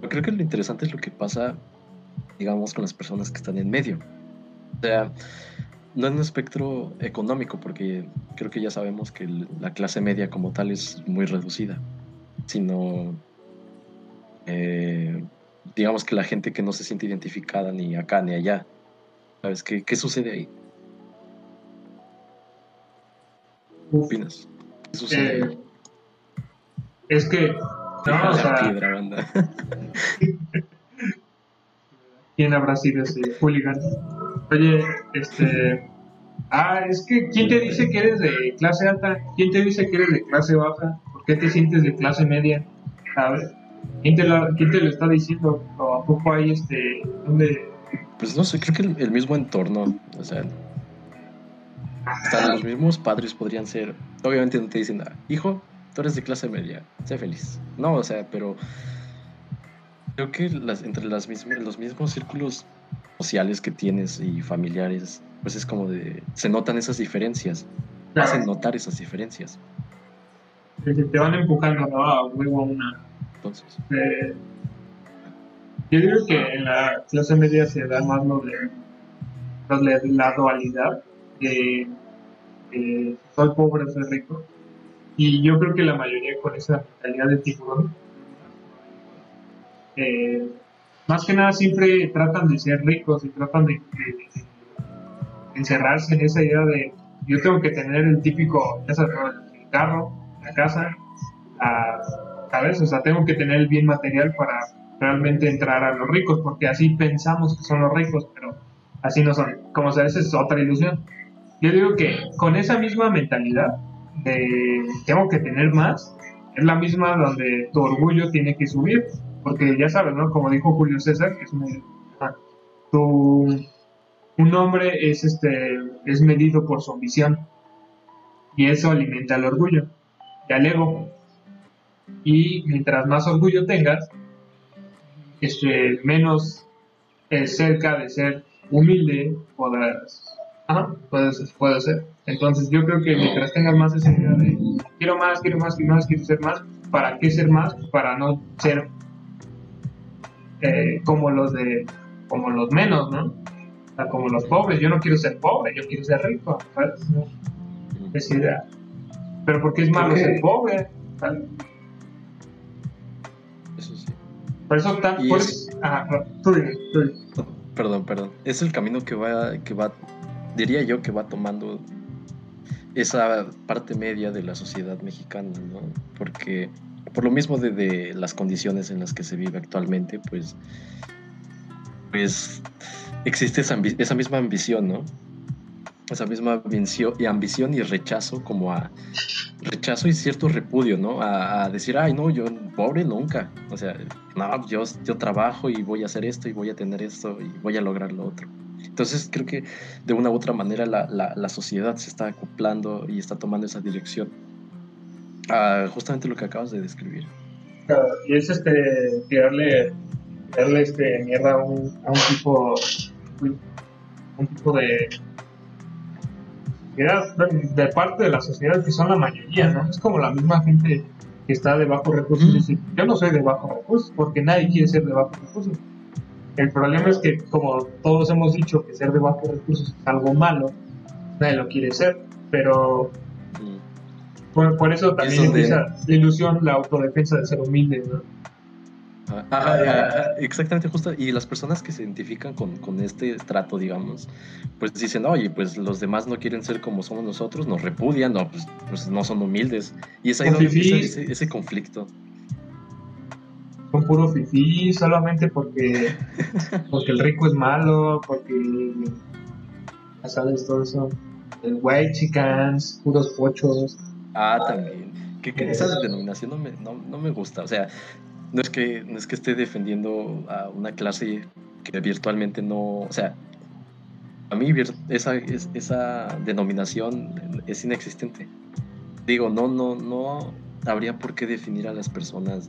Pero creo que lo interesante es lo que pasa, digamos, con las personas que están en medio. O sea, no en un espectro económico, porque creo que ya sabemos que la clase media como tal es muy reducida, sino eh, digamos que la gente que no se siente identificada ni acá ni allá. ¿Sabes qué, qué sucede ahí? ¿Qué opinas? ¿Qué sucede Eh, ahí? es que, no, o sea, piedra, banda. ¿quién habrá sido ese hooligan? Oye, este. Ah, es que, ¿quién te dice que eres de clase alta? ¿Quién te dice que eres de clase baja? ¿Por qué te sientes de clase media? ¿Sabes? ¿Quién te, lo, quién te lo está diciendo? ¿O a poco hay este. ¿Dónde? Pues no sé, creo que el, el mismo entorno, o sea, hasta los mismos padres podrían ser, obviamente no te dicen, "Ah, hijo, tú eres de clase media, sé feliz. No, o sea, pero creo que las, entre las mismas, los mismos círculos sociales que tienes y familiares, pues es como de, se notan esas diferencias, hacen notar esas diferencias. que te van empujando, ¿no? A huevo a una. Entonces, yo digo que en la clase media se da más lo de, la dualidad de, de soy pobre, soy rico. Y yo creo que la mayoría con esa mentalidad de tiburón, eh, más que nada siempre tratan de ser ricos y tratan de, encerrarse en esa idea de yo tengo que tener el típico, carro, la casa, la- ¿sabes? O sea, tengo que tener el bien material para realmente entrar a los ricos, porque así pensamos que son los ricos, pero así no son. Como sabes, es otra ilusión. Yo digo que con esa misma mentalidad de tengo que tener más, es la misma donde tu orgullo tiene que subir, porque ya sabes, ¿no? Como dijo Julio César, que es un, ah, tu, un hombre es este es medido por su ambición y eso alimenta el orgullo y al ego y mientras más orgullo tengas este menos eh, cerca de ser humilde podrás ajá, puedes, puede ser. Entonces yo creo que mientras tengas más esa idea de quiero más quiero más quiero más quiero ser más para qué ser más para no ser eh, como los de como los menos no o sea, como los pobres. Yo no quiero ser pobre yo quiero ser rico ¿sabes? Esa idea. Pero porque es malo ser pobre ¿sabes? Por eso tan Y por es- eso- ajá, tú dime, tú dime. Perdón, perdón. Es el camino que va, que va, diría yo que va tomando esa parte media de la sociedad mexicana, ¿no? Porque por lo mismo de, de las condiciones en las que se vive actualmente, pues, pues existe esa, esa misma ambición, ¿no? Esa misma ambición y rechazo como a rechazo y cierto repudio, ¿no? A, decir, ay, no, yo pobre nunca. O sea, no, yo, yo trabajo y voy a hacer esto y voy a tener esto y voy a lograr lo otro. Entonces creo que de una u otra manera la, la, la sociedad se está acoplando y está tomando esa dirección. a justamente lo que acabas de describir. Y es este tirarle, tirarle este mierda a un, a un tipo un tipo de mira, de parte de la sociedad que son la mayoría, ¿no? Es como la misma gente que está de bajos recursos y dice, yo no soy de bajos recursos, porque nadie quiere ser de bajos recursos. El problema es que, como todos hemos dicho, que ser de bajos recursos es algo malo, nadie lo quiere ser, pero Mm. por, por eso también empieza la ilusión, la autodefensa de ser humilde, ¿no? Ah, ah, ah, exactamente, justo. Y las personas que se identifican con, con este trato, digamos, pues dicen, oye, pues los demás no quieren ser como somos nosotros, nos repudian, no, pues, pues no son humildes. Y es ahí donde empieza ese, ese conflicto. son puro fifí solamente porque porque el rico es malo, porque ya sabes todo eso. El white chickens, puros pochos. Ah, también. Que, que esa denominación no me, no, no me gusta. O sea, no es que no es que esté defendiendo a una clase que virtualmente no. O sea, a mí esa, es- esa denominación es inexistente. Digo, no, no, no habría por qué definir a las personas.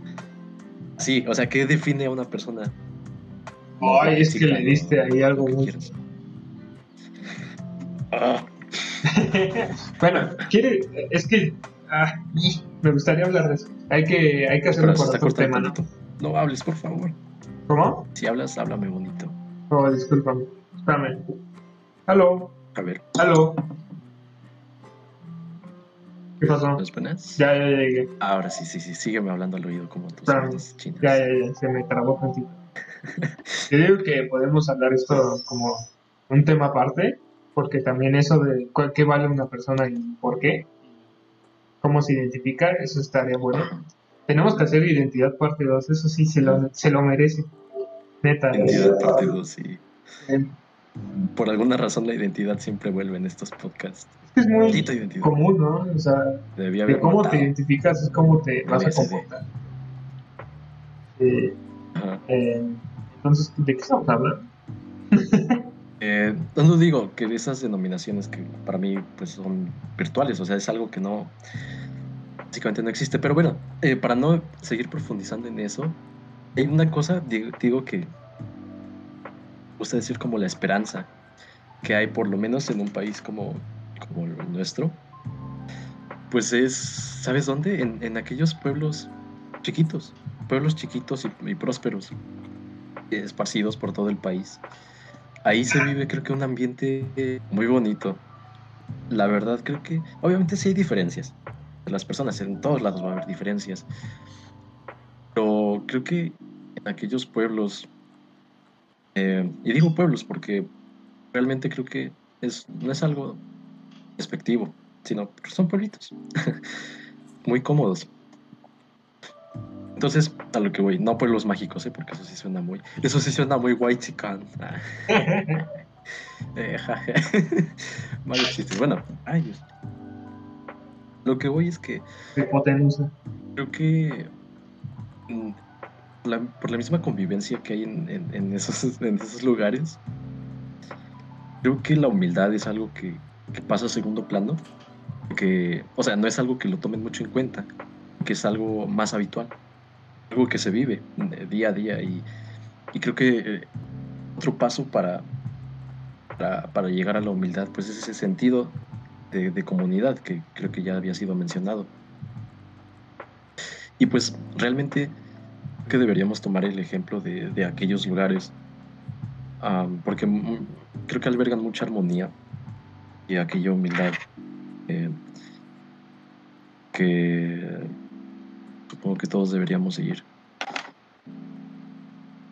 Sí, o sea, ¿qué define a una persona? Ay, es que le diste ahí algo muy-. Ah, bueno, quiere, es que ah, me gustaría hablar de eso. Hay que, hay que hacerlo por otro tema. ¿no? hables, por favor. ¿Cómo? Si hablas, háblame bonito. Oh, discúlpame. Espérame. Aló, A ver. aló. ¿Qué pasó? ¿Las buenas? Ya, ya, ya, ya. Ahora sí, sí, sí, sígueme hablando al oído como tus chinas. Ya, ya, ya, se me trabó tantito. Yo digo que podemos hablar esto como un tema aparte, porque también eso de qué vale una persona y por qué, cómo se identifica, eso estaría bueno. Tenemos que hacer identidad parte 2, eso sí se lo, se lo merece. Neta. Identidad partido, sí. Eh, Por alguna razón la identidad siempre vuelve en estos podcasts. Es muy identidad. común, ¿no? O sea, de cómo te identificas es cómo te vas a comportar. Eh, eh, entonces, ¿de qué estamos hablando? Eh, no digo que esas denominaciones que para mí pues son virtuales, o sea, es algo que no, básicamente no existe. Pero bueno, eh, para no seguir profundizando en eso, hay una cosa, di- digo, que gusta decir como la esperanza que hay, por lo menos en un país como, como el nuestro, pues es, ¿sabes dónde? En, en aquellos pueblos chiquitos, pueblos chiquitos y, prósperos, esparcidos por todo el país. Ahí se vive creo que un ambiente muy bonito. La verdad creo que obviamente sí hay diferencias. Las personas en todos lados va a haber diferencias. Pero creo que en aquellos pueblos, eh, y digo pueblos porque realmente creo que es, no es algo despectivo, sino son pueblitos muy cómodos. Entonces, a lo que voy, no pueblos mágicos, ¿eh? porque eso sí suena muy, eso sí suena muy white chican. Eh, jaja. Malos chistes. Bueno, ay Dios. Lo que voy es que hipotenusa. creo que mm, la- por la misma convivencia que hay en, en- en esos, en esos lugares, creo que la humildad es algo que, que pasa a segundo plano. Que, o sea, no es algo que lo tomen mucho en cuenta, que es algo más habitual, algo que se vive eh, día a día. Y, y creo que eh, otro paso para, para, llegar a la humildad, pues es ese sentido de, comunidad que creo que ya había sido mencionado. Y pues realmente creo que deberíamos tomar el ejemplo de, de aquellos lugares, porque creo que albergan mucha armonía y aquella humildad eh, que supongo que todos deberíamos seguir.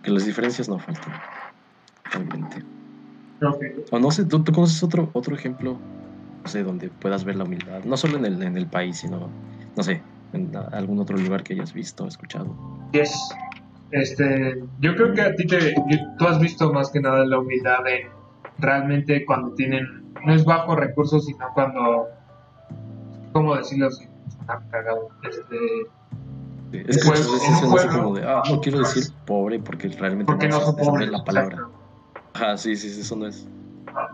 Que las diferencias no faltan, realmente. O no sé, ¿tú, tú conoces otro, otro ejemplo, no sé, donde puedas ver la humildad? No solo en el, en el país, sino, no sé, en algún otro lugar que hayas visto, escuchado. Yes. Este, yo creo que a ti te, tú has visto más que nada la humildad de realmente cuando tienen, no es bajo recursos, sino cuando, ¿cómo decirlo? Este, Es que muchas veces como de, ah, no quiero decir pobre porque realmente porque no no pobres. es la palabra. exacto. Ajá, sí, sí, sí, eso no es.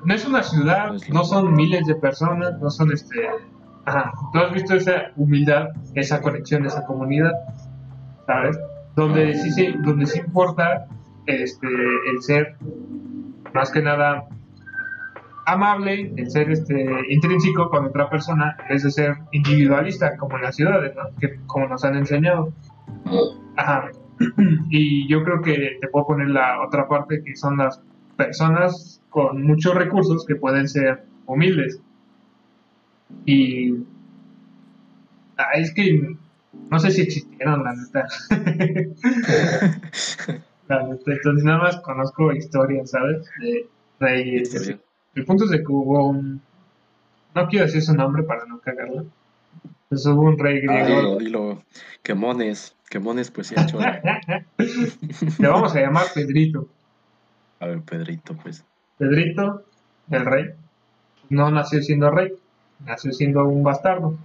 No es una ciudad, No son miles de personas, no son este. Ajá. Tú has visto esa humildad, esa conexión, esa comunidad, ¿sabes? Donde sí, sí, donde sí importa este, el ser, más que nada, amable, el ser este, intrínseco con otra persona, es de ser individualista, como en las ciudades, ¿no? Que, como nos han enseñado. Ajá. Y yo creo que te puedo poner la otra parte, que son las personas con muchos recursos que pueden ser humildes. Y ah, es que no sé si existieron, la neta. La neta, Entonces nada más conozco historias, ¿sabes? De reyes. Y. El punto es de que hubo un... No quiero decir su nombre para no cagarlo. Pues hubo un rey Ah, griego. dilo, dilo. Quemones, quemones, pues sí. Le vamos a llamar Pedrito. A ver, Pedrito, pues. Pedrito, el rey, no nació siendo rey, nació siendo un bastardo.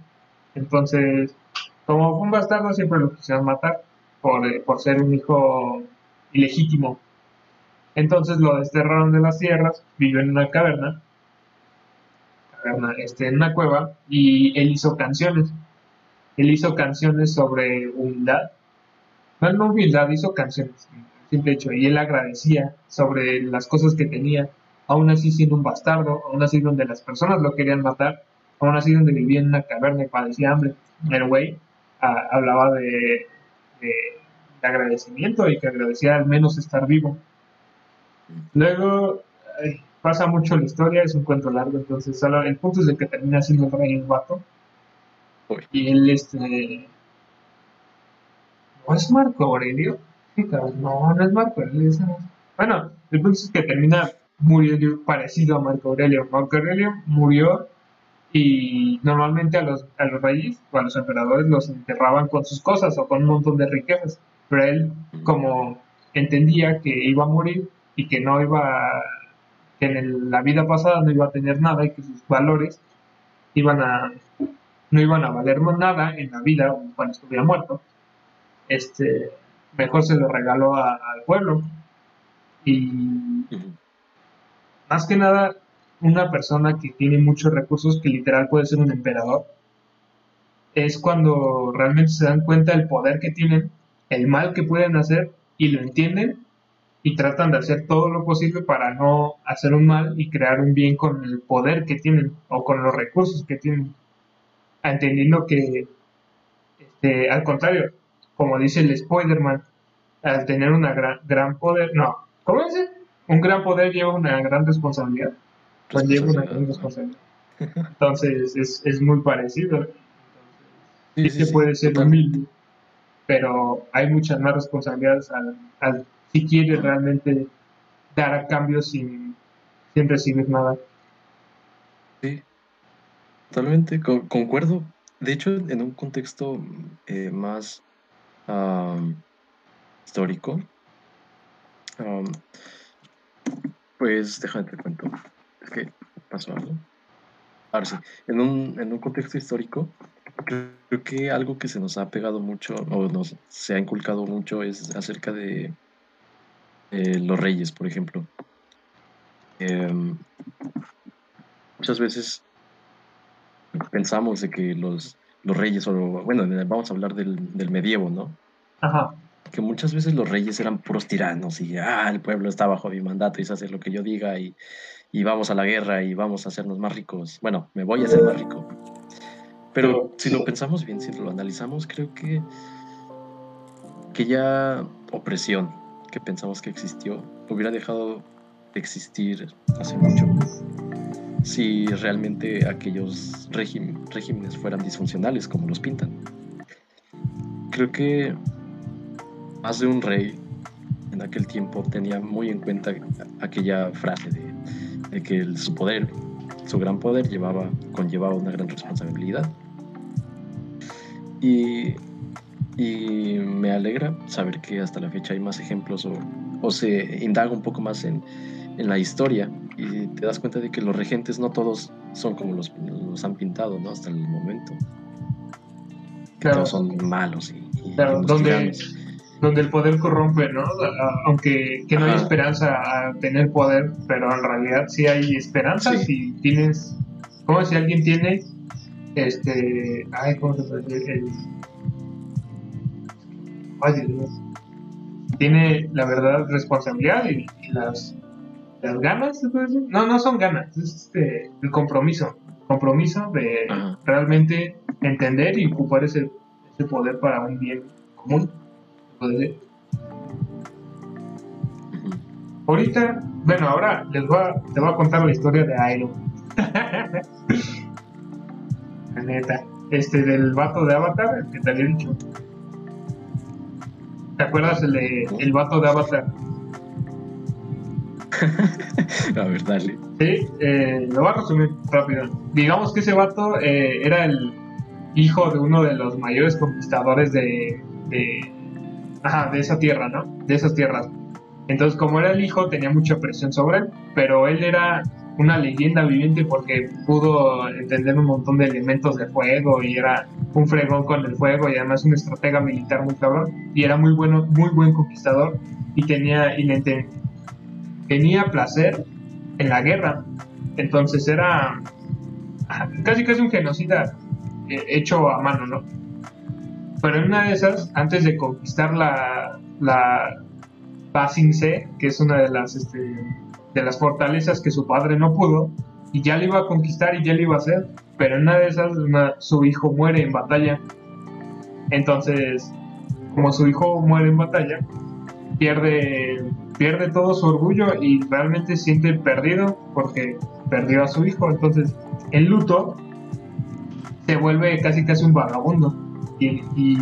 Entonces, como fue un bastardo, siempre lo quisieron matar por, eh, por ser un hijo ilegítimo. Entonces lo desterraron de las tierras, vivió en una caverna, caverna, este, en una cueva, y él hizo canciones. Él hizo canciones sobre humildad. No, humildad, hizo canciones, simple hecho, y él agradecía sobre las cosas que tenía, aún así siendo un bastardo, aún así donde las personas lo querían matar, aún así donde vivía en una caverna y padecía hambre. El güey ah, hablaba de- de agradecimiento y que agradecía al menos estar vivo. Luego ay, pasa mucho la historia, es un cuento largo, entonces solo el punto es de que termina siendo el rey un vato. Y él, este. ¿No es Marco Aurelio? No, no es Marco Aurelio. es. Bueno, el punto es que termina muriendo parecido a Marco Aurelio. Marco Aurelio murió y normalmente a los, a los reyes o a los emperadores los enterraban con sus cosas o con un montón de riquezas. Pero él, como entendía que iba a morir y que no iba a- que en el- la vida pasada no iba a tener nada y que sus valores iban a no iban a valer más nada en la vida cuando estuviera muerto este mejor se lo regaló a- al pueblo. Y más que nada una persona que tiene muchos recursos que literal puede ser un emperador es cuando realmente se dan cuenta del poder que tienen el mal que pueden hacer y lo entienden y tratan de hacer todo lo posible para no hacer un mal y crear un bien con el poder que tienen o con los recursos que tienen, entendiendo que, este, al contrario, como dice el Spider-Man, al tener una gran, gran poder, no, ¿cómo dice? Un gran poder lleva una gran responsabilidad, pues lleva una gran responsabilidad. Entonces es, es muy parecido. Sí, Sí, sí, puede ser totalmente. humilde, pero hay muchas más responsabilidades al, al- si quieres realmente dar a cambio sin, sin recibir nada. Sí, totalmente, co- concuerdo. De hecho, en un contexto eh, más am, histórico, pues déjame te cuento. Es que pasó algo. Ahora sí, en un, en un contexto histórico, creo que algo que se nos ha pegado mucho o nos se ha inculcado mucho es acerca de eh, los reyes, por ejemplo. Em, muchas veces pensamos de que los, los reyes, o bueno, vamos a hablar del, del medievo, ¿no? Ajá, Que muchas veces los reyes eran puros tiranos y, ah, el pueblo está bajo mi mandato y se hace lo que yo diga y, y vamos a la guerra y vamos a hacernos más ricos. Bueno, me voy a hacer más rico. Pero si lo pensamos bien, si lo analizamos, creo que aquella opresión que pensamos que existió hubiera dejado de existir hace mucho si realmente aquellos regímenes fueran disfuncionales como los pintan. Creo que más de un rey en aquel tiempo tenía muy en cuenta aquella frase de, que su poder, su gran poder llevaba, conllevaba una gran responsabilidad. Y, y me alegra saber que hasta la fecha hay más ejemplos o, o se indaga un poco más en, en la historia y te das cuenta de que los regentes no todos son como los, los han pintado ¿no? hasta el momento. Que Claro. todos son malos y, y Claro, donde- el poder corrompe, ¿no? Aunque que no hay esperanza a tener poder, pero en realidad sí hay esperanza Sí. si tienes, como si alguien tiene, este, ay, ¿cómo se puede decir? El, Tiene la verdad responsabilidad y, y las, las ganas, ¿se puede decir? No, no son ganas, es este, el compromiso, compromiso de Ajá. realmente entender y ocupar ese, ese poder para un bien común. Ahorita, bueno, ahora les voy a, te voy a contar la historia de Iron. la neta. Este, del vato de Avatar, el que te había dicho. ¿Te acuerdas el, de- el vato de Avatar? A ver, dale. Sí, eh, lo voy a resumir rápido. Digamos que ese vato eh, era el hijo de uno de los mayores conquistadores de, de, ajá, de esa tierra, ¿no? De esas tierras. Entonces, como era el hijo, tenía mucha presión sobre él, pero él era una leyenda viviente porque pudo entender un montón de elementos de fuego y era un fregón con el fuego y además un estratega militar muy cabrón y era muy bueno, muy buen conquistador y tenía y le tenía placer en la guerra. Entonces era ah, casi casi un genocida eh, hecho a mano, ¿no? Pero en una de esas, antes de conquistar la, la Basing C, que es una de las, este, de las fortalezas que su padre no pudo, y ya le iba a conquistar y ya le iba a hacer, pero en una de esas su hijo muere en batalla. Entonces, como su hijo muere en batalla, pierde, pierde todo su orgullo y realmente se siente perdido porque perdió a su hijo. Entonces, en luto, se vuelve casi casi un vagabundo. Y, y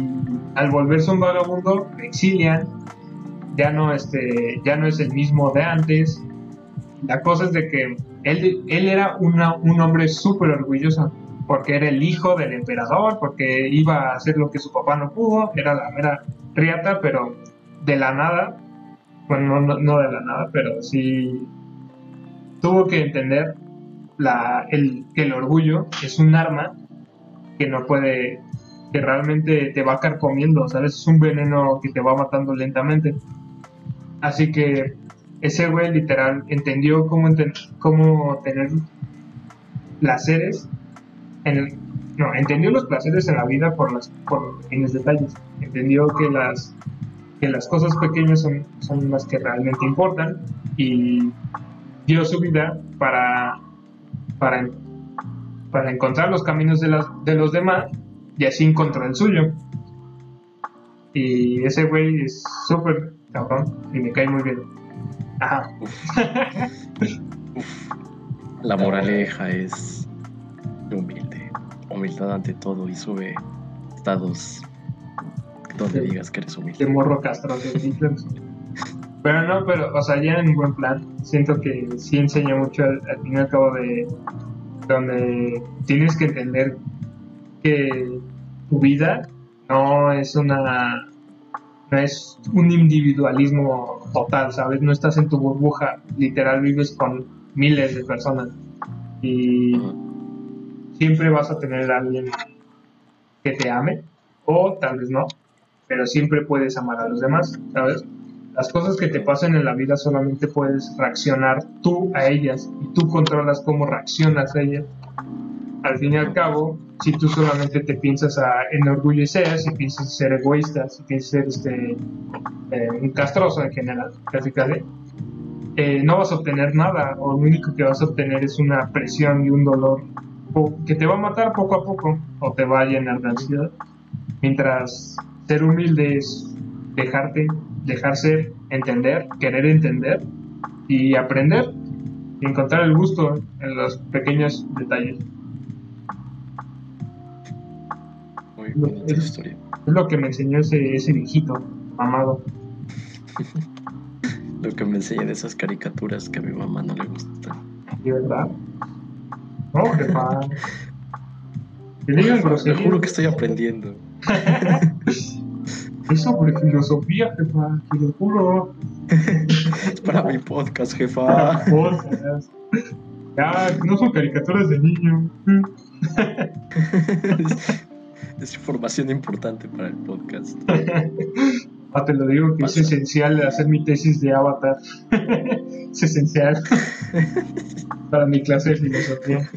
al volverse un vagabundo, exilian, ya no, este, ya no es el mismo de antes. La cosa es de que él, él era una- un hombre súper orgulloso, porque era el hijo del emperador, porque iba a hacer lo que su papá no pudo, era la mera riata, pero de la nada, bueno, no, de la nada, pero sí tuvo que entender la, el, que el orgullo es un arma que no puede, que realmente te va carcomiendo, ¿sabes? Es un veneno que te va matando lentamente. Así que ese güey literal entendió cómo, enten- cómo tener placeres en el- no, entendió los placeres en la vida por las por pequeños detalles. Entendió que las que las cosas pequeñas son, son las que realmente importan y dio su vida para para, para encontrar los caminos de, las, de los demás y así encontró el suyo. Y ese güey es súper cabrón y me cae muy bien. Ajá. La moraleja es humilde. Humildad ante todo y sube estados donde digas que eres de humilde. morro castroso. sí, claro. Pero no, pero, o sea, ya en buen plan. Siento que sí enseña mucho al, al fin y al cabo de donde tienes que entender que tu vida no es una no es un individualismo total, ¿sabes? No estás en tu burbuja, literal vives con miles de personas y siempre vas a tener a alguien que te ame o tal vez no, pero siempre puedes amar a los demás, ¿sabes? Las cosas que te pasan en la vida solamente puedes reaccionar tú a ellas y tú controlas cómo reaccionas a ellas. Al fin y al cabo, si tú solamente te piensas a enorgullecer, si piensas ser egoísta, si piensas ser este, eh, un castroso en general, casi eh, no vas a obtener nada, o lo único que vas a obtener es una presión y un dolor que te va a matar poco a poco, o te va a llenar de ansiedad. Mientras ser humilde es dejarte, dejar ser, entender, querer entender y aprender y encontrar el gusto en los pequeños detalles. Lo- es- historia. Es lo que me enseñó ese, ese viejito, amado. Lo que me enseñan esas caricaturas que a mi mamá no le gustan. ¿De verdad? No. Que digan Te juro que estoy aprendiendo. Es sobre filosofía, jefa. Te lo juro. Es para mi podcast, jefa. Cosas. Ya, no son caricaturas de niño. es, información importante para el podcast. Ah, te lo digo que es esencial hacer mi tesis de Avatar. es esencial para mi clase de filosofía.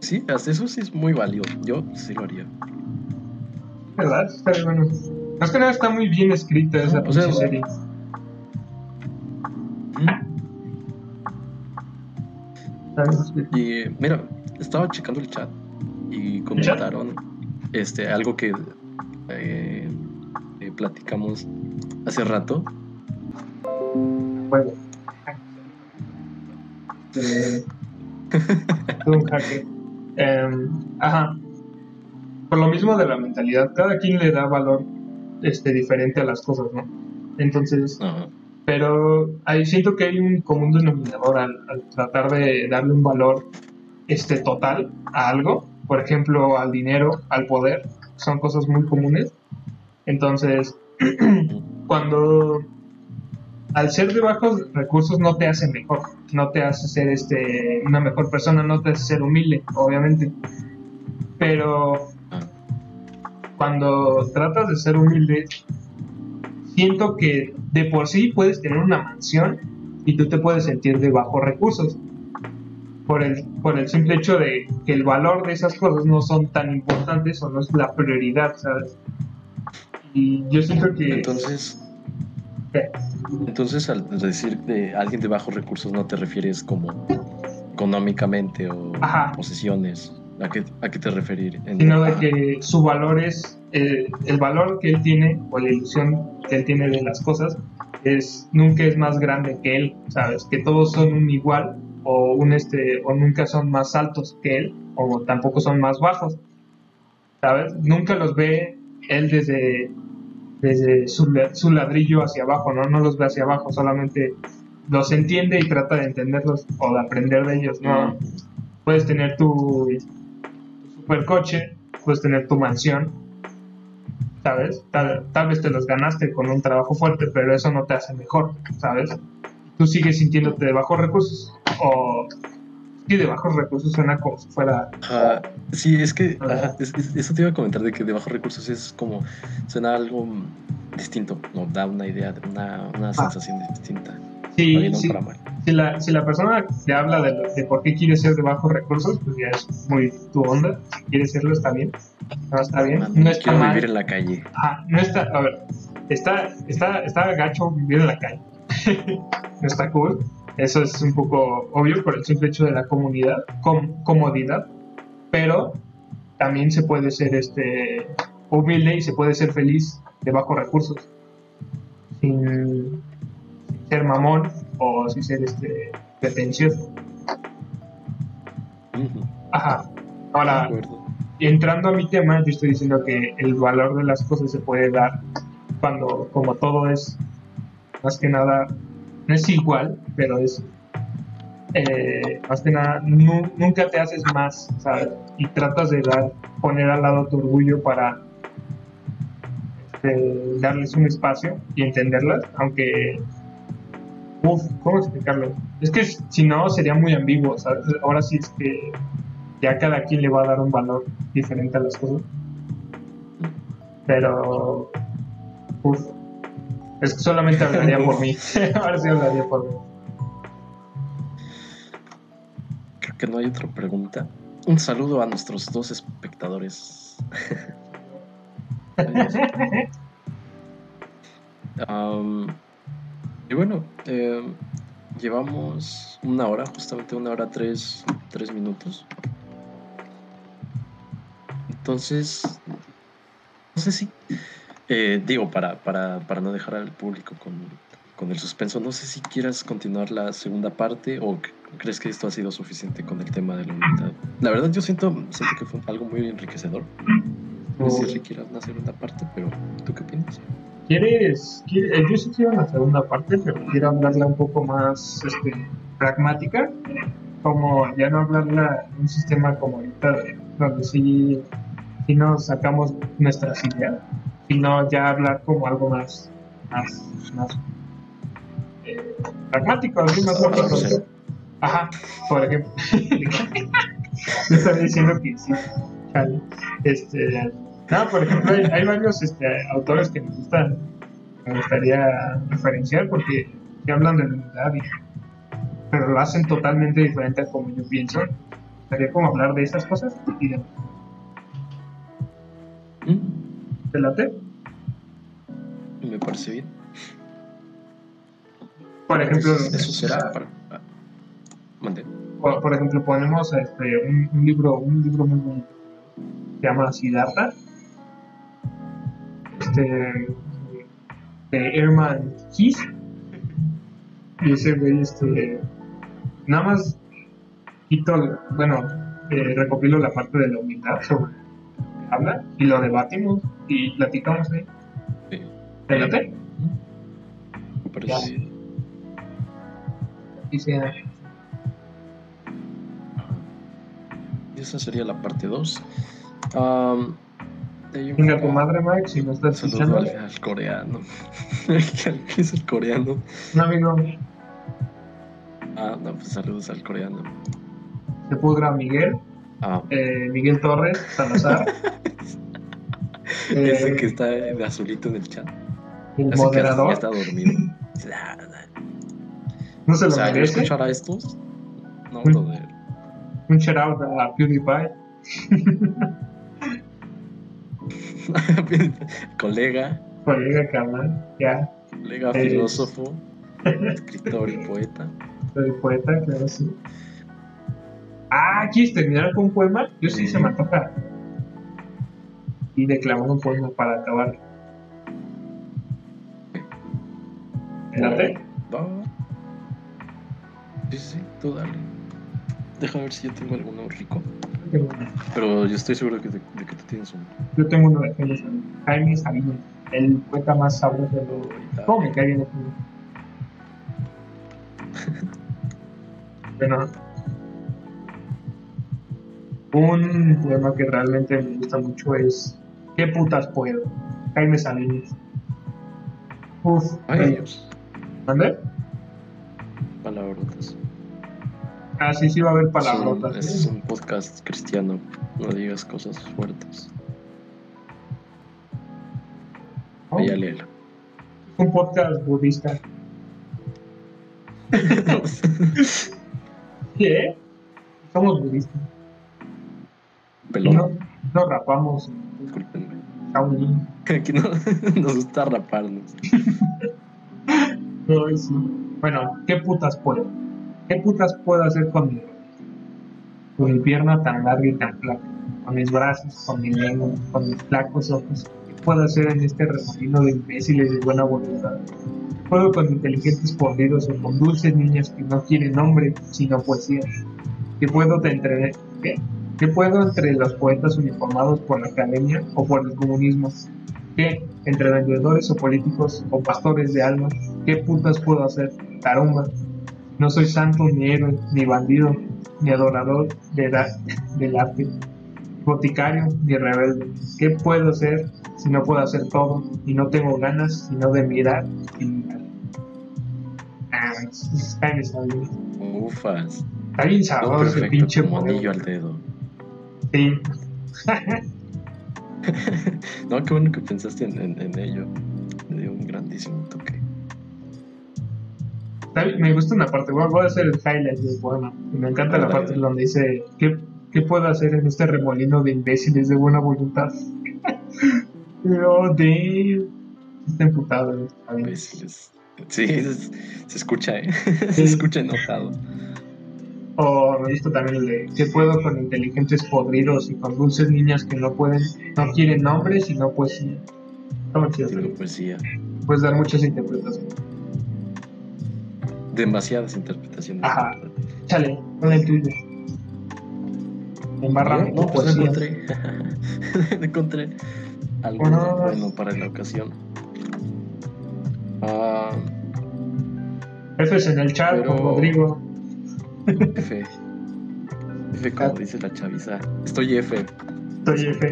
Sí, hasta eso sí es muy valioso. Yo sí lo haría. ¿Verdad? Está bueno. Más que nada está muy bien escrita esa O sea, pinche serie. ¿Sabes? Y mira, estaba checando el chat y comentaron este algo que eh, eh, platicamos hace rato. Bueno. Eh. Em, ajá. Por lo mismo de la mentalidad, cada quien le da valor este, diferente a las cosas, ¿no? Entonces, Ajá. pero ahí siento que hay un común denominador al, al tratar de darle un valor este total a algo, por ejemplo, al dinero, al poder, son cosas muy comunes. Entonces, cuando al ser de bajos recursos no te hace mejor, no te hace ser este una mejor persona, no te hace ser humilde, obviamente. Pero cuando tratas de ser humilde, siento que de por sí puedes tener una mansión y tú te puedes sentir de bajos recursos. Por el, por el simple hecho de que el valor de esas cosas no son tan importantes o no es la prioridad, ¿sabes? Y yo siento que... Entonces, ¿Qué? entonces al decir de alguien de bajos recursos no te refieres como económicamente o Ajá. posesiones. ¿A qué, a qué te referir? Sino de que su valor es eh, el valor que él tiene o la ilusión que él tiene de las cosas es nunca es más grande que él sabes que todos son un igual o un este o nunca son más altos que él o tampoco son más bajos sabes nunca los ve él desde desde su, su ladrillo hacia abajo no no los ve hacia abajo solamente los entiende y trata de entenderlos o de aprender de ellos no puedes tener tu, supercoche puedes tener tu mansión ¿sabes? Tal, tal, vez te los ganaste con un trabajo fuerte, pero eso no te hace mejor, ¿sabes? Tú sigues sintiéndote de bajos recursos o... Sí, de bajos recursos suena como si fuera... Ajá, sí, es que ajá, es, es, eso te iba a comentar de que de bajos recursos es como... Suena algo distinto, nos da una idea, una, una sensación ah. distinta. Sí, sí. Si la, si la persona te habla de, de, por qué quiere ser de bajos recursos, pues ya es muy tu onda. Si quiere serlo, está bien. No está bien. No, no está quiero mal. vivir en la calle. Ajá, no está. A ver, está, está, está gacho vivir en la calle. no está cool. Eso es un poco obvio por el simple hecho de la comunidad, com, comodidad. Pero también se puede ser este humilde y se puede ser feliz de bajos recursos. Sin ser mamón o sin ser este pretencioso. Ajá. Ahora, entrando a mi tema, yo estoy diciendo que el valor de las cosas se puede dar cuando, como todo es, más que nada, no es igual, pero es, eh, más que nada, nu nunca te haces más, ¿sabes? Y tratas de dar, poner al lado tu orgullo para este, darles un espacio y entenderlas, aunque Uf, ¿cómo explicarlo? Es que si no sería muy ambiguo. Ahora sí es que ya cada quien le va a dar un valor diferente a las cosas. Pero, uf, es que solamente hablaría por mí. Ahora sí hablaría por mí. Creo que no hay otra pregunta. Un saludo a nuestros dos espectadores. um, y bueno, eh, llevamos una hora, justamente una hora tres, tres minutos. Entonces, no sé si, eh, digo, para, para, para, no dejar al público con, con, el suspenso, no sé si quieras continuar la segunda parte o crees que esto ha sido suficiente con el tema de la unidad. La verdad yo siento, siento que fue algo muy enriquecedor. No sé si quieras una segunda parte, pero ¿tú qué opinas? ¿Quieres, quieres, yo sí quiero la segunda parte, pero quiero hablarla un poco más este, pragmática, como ya no hablarla en un sistema como ahorita, donde sí, sí nos sacamos nuestras ideas, sino ya hablar como algo más, más, más eh, pragmático, así más lógico. Ajá, por ejemplo. yo estaba diciendo que sí, este no, por ejemplo, hay, hay varios este, autores que me gustan, me gustaría referenciar porque que hablan de la unidad, y, pero lo hacen totalmente diferente a como yo pienso. Gustaría como hablar de esas cosas y de... ¿Te late? Me parece bien. Por ejemplo, eso, eso será para. Ah, por, por, ejemplo, ponemos este, un, un, libro, un libro muy bonito. Se llama Siddhartha este de Herman Kiss y ese güey este nada más quito bueno eh, recopilo la parte de la humildad sobre habla y lo debatimos y platicamos ahí sí. ¿te late? me parece y sea esa sería la parte 2 um, Venga tu madre, Mike, si no estás escuchando. Al, al coreano. ¿Qué es el coreano? Un amigo. Ah, no, pues saludos al coreano. Se pudra Miguel. Ah. Eh, Miguel Torres, Salazar. Ese eh, que está de azulito en el chat. El Así moderador. Que está dormido. no se lo o sea, merece. escuchar a estos? No, un, todo. Un shout out a PewDiePie. colega. Colega, carnal, ya. Colega eh, filósofo, escritor y poeta. El poeta, claro, sí. Ah, ¿quieres terminar con un poema? Yo sí, se me antoja. Y declamar un poema para acabar. ¿Espérate? No. Sí, sí, tú dale. Deja ver si yo tengo alguno rico. Tengo. Pero yo estoy seguro que de, de que tú tienes uno. Yo tengo uno de Jaime Sabines. Jaime Sabines, el poeta más sabroso de. Ahorita- ¿Cómo me cae bien? Bueno, un poema que realmente me gusta mucho es ¿Qué putas puedo? Jaime Sabines. Uf, Ay, eh, ¿mande? palabrotas. Ah, sí, sí va a haber palabrotas. Es un podcast cristiano. No digas cosas fuertes. ya léelo. Un podcast budista. ¿Qué? Somos budistas. Pelón. No, no rapamos. Discúlpenme. Shaolin. Aquí no nos gusta raparnos. Bueno, ¿qué putas puedo? ¿Qué putas puedo hacer con mi, con mi pierna tan larga y tan flaca? Con mis brazos, con mi lengua, con mis flacos ojos. ¿Qué puedo hacer en este remolino de imbéciles de buena voluntad? Puedo con inteligentes podridos o con dulces niñas que no quieren nombre, sino poesía. ¿Qué puedo te entre... ¿Qué? ¿Qué puedo entre los poetas uniformados por la academia o por el comunismo? ¿Qué? ¿Entre vendedores o políticos o pastores de almas? ¿Qué putas puedo hacer? Tarumba. No soy santo, ni héroe, ni bandido, ni adorador de la- del arte, boticario, ni rebelde. ¿Qué puedo hacer si no puedo hacer todo y no tengo ganas sino de mirar y mirar? Ah, es- es Jaime Sabines. Ufas. Está bien sabroso ese pinche anillo al dedo. Sí. No, qué bueno que pensaste en, en- en ello. Me dio un grandísimo toque. Me gusta una parte, voy a, voy a hacer el highlight del. Y Me encanta la parte donde dice, ¿qué, ¿qué puedo hacer en este remolino de imbéciles de buena voluntad? oh. Está emputado. eh, está bien. Imbéciles. Sí, es- se escucha, ¿eh? Sí. Se escucha enojado. O me gusta también el de, ¿qué puedo con inteligentes podridos y con dulces niñas que no pueden, no quieren nombres sino poesía? Está muy chido. Digo, poesía. Puedes dar muchas interpretaciones. Demasiadas interpretaciones. Ajá. Chale, con el tuyo. No, pues no poesía. encontré. no encontré algo Bueno. bueno para la ocasión. Ah, Jefes en el chat Pero- con Rodrigo. F. F como dice la chaviza. Estoy F. Estoy F.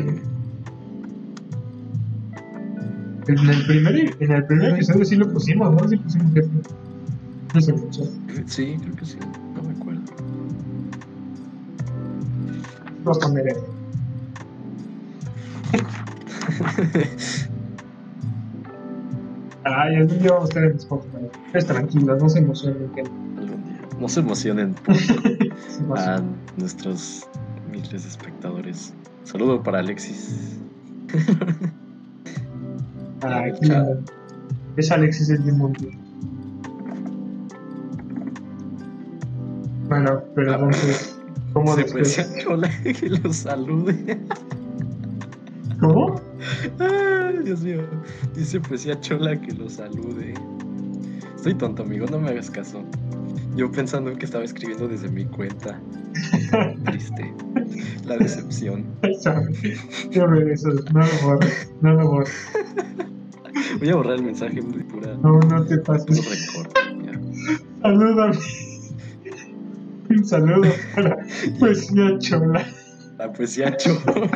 En el primer, en el primer episodio sí lo pusimos, ¿no? Sí pusimos jefe. No se escuchó. Sí, creo que sí. No me acuerdo. Poner F. Ay, algún día vamos a estar en Spotify. Es tranquilo, no se emocionen. Que Algún día. No se emocionen a nuestros miles de espectadores. Saludo para Alexis. Qué lindo. Es Alexis el Dimundo. Bueno, pero Ah, entonces, ¿cómo Se después? pues chola que lo salude. ¿Cómo? Ay, Dios mío. Dice poesía chola que lo salude. Estoy tonto, amigo, no me hagas caso. Yo pensando que estaba escribiendo desde mi cuenta. Triste. La decepción. Yo regreso, no lo borres, no lo borres. Voy a borrar el mensaje muy pura. No, no te pases. Salúdame. Un saludo para Poesía Chola. La poesía chola.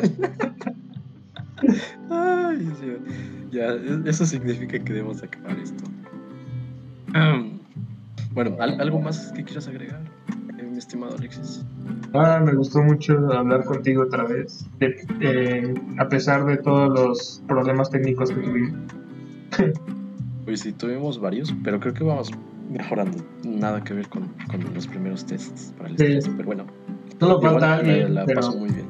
Ay, Dios. Ya, eso significa que debemos acabar esto. Am, bueno, ¿al- ¿algo más que quieras agregar, eh, mi estimado Alexis? Ah, me gustó mucho hablar contigo otra vez. De- eh, a pesar de todos los problemas técnicos que tuvimos. Pues sí, tuvimos varios, pero creo que vamos mejorando. Nada que ver con, con los primeros tests para el Sí. estrés, pero bueno. Solo falta la- alguien, la pero... paso muy bien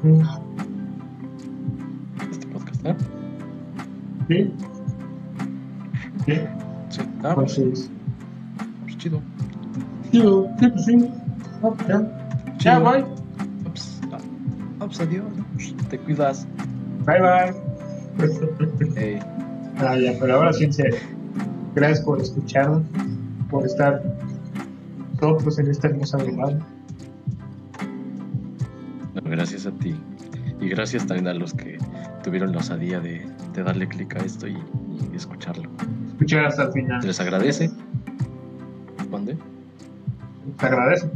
este podcast, ¿eh? ¿Sí? ¿Sí? Sí. Ah, pues, pues chido. Ya. Ups, ah, ups, adiós. Te cuidas. Bye, bye. Ey, Ah, ya, pero ahora sí en serio. Gracias por escucharnos, por estar nosotros en esta hermosa velada. Bueno, gracias a ti. Y gracias también a los que tuvieron la osadía de, de darle clic a esto y, y escucharlo. Escuchar hasta el final. Se les agradece. ¿Dónde? Te agradezco.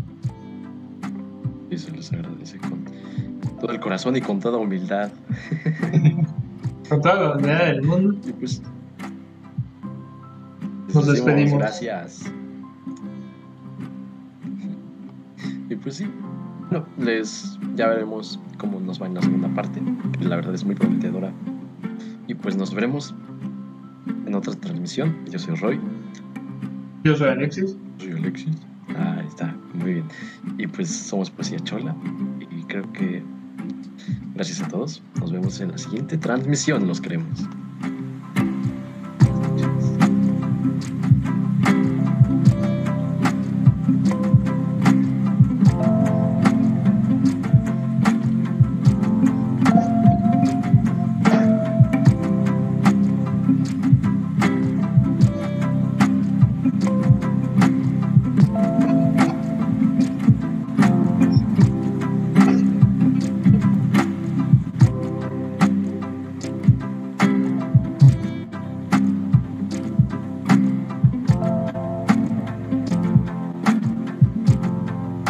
Y se les agradece con todo el corazón y con toda humildad. Con toda la humildad del mundo. Y pues. Nos despedimos. Gracias. Y pues sí. Bueno, les. Ya veremos cómo nos va en la segunda parte. Que la verdad es muy prometedora. Y pues nos veremos en otra transmisión. Yo soy Roy. Yo soy Alexis. Soy Alexis. Ah, ahí está. Muy bien. Y pues somos Poesía Chola. Y creo que. Gracias a todos. Nos vemos en la siguiente transmisión. Los queremos.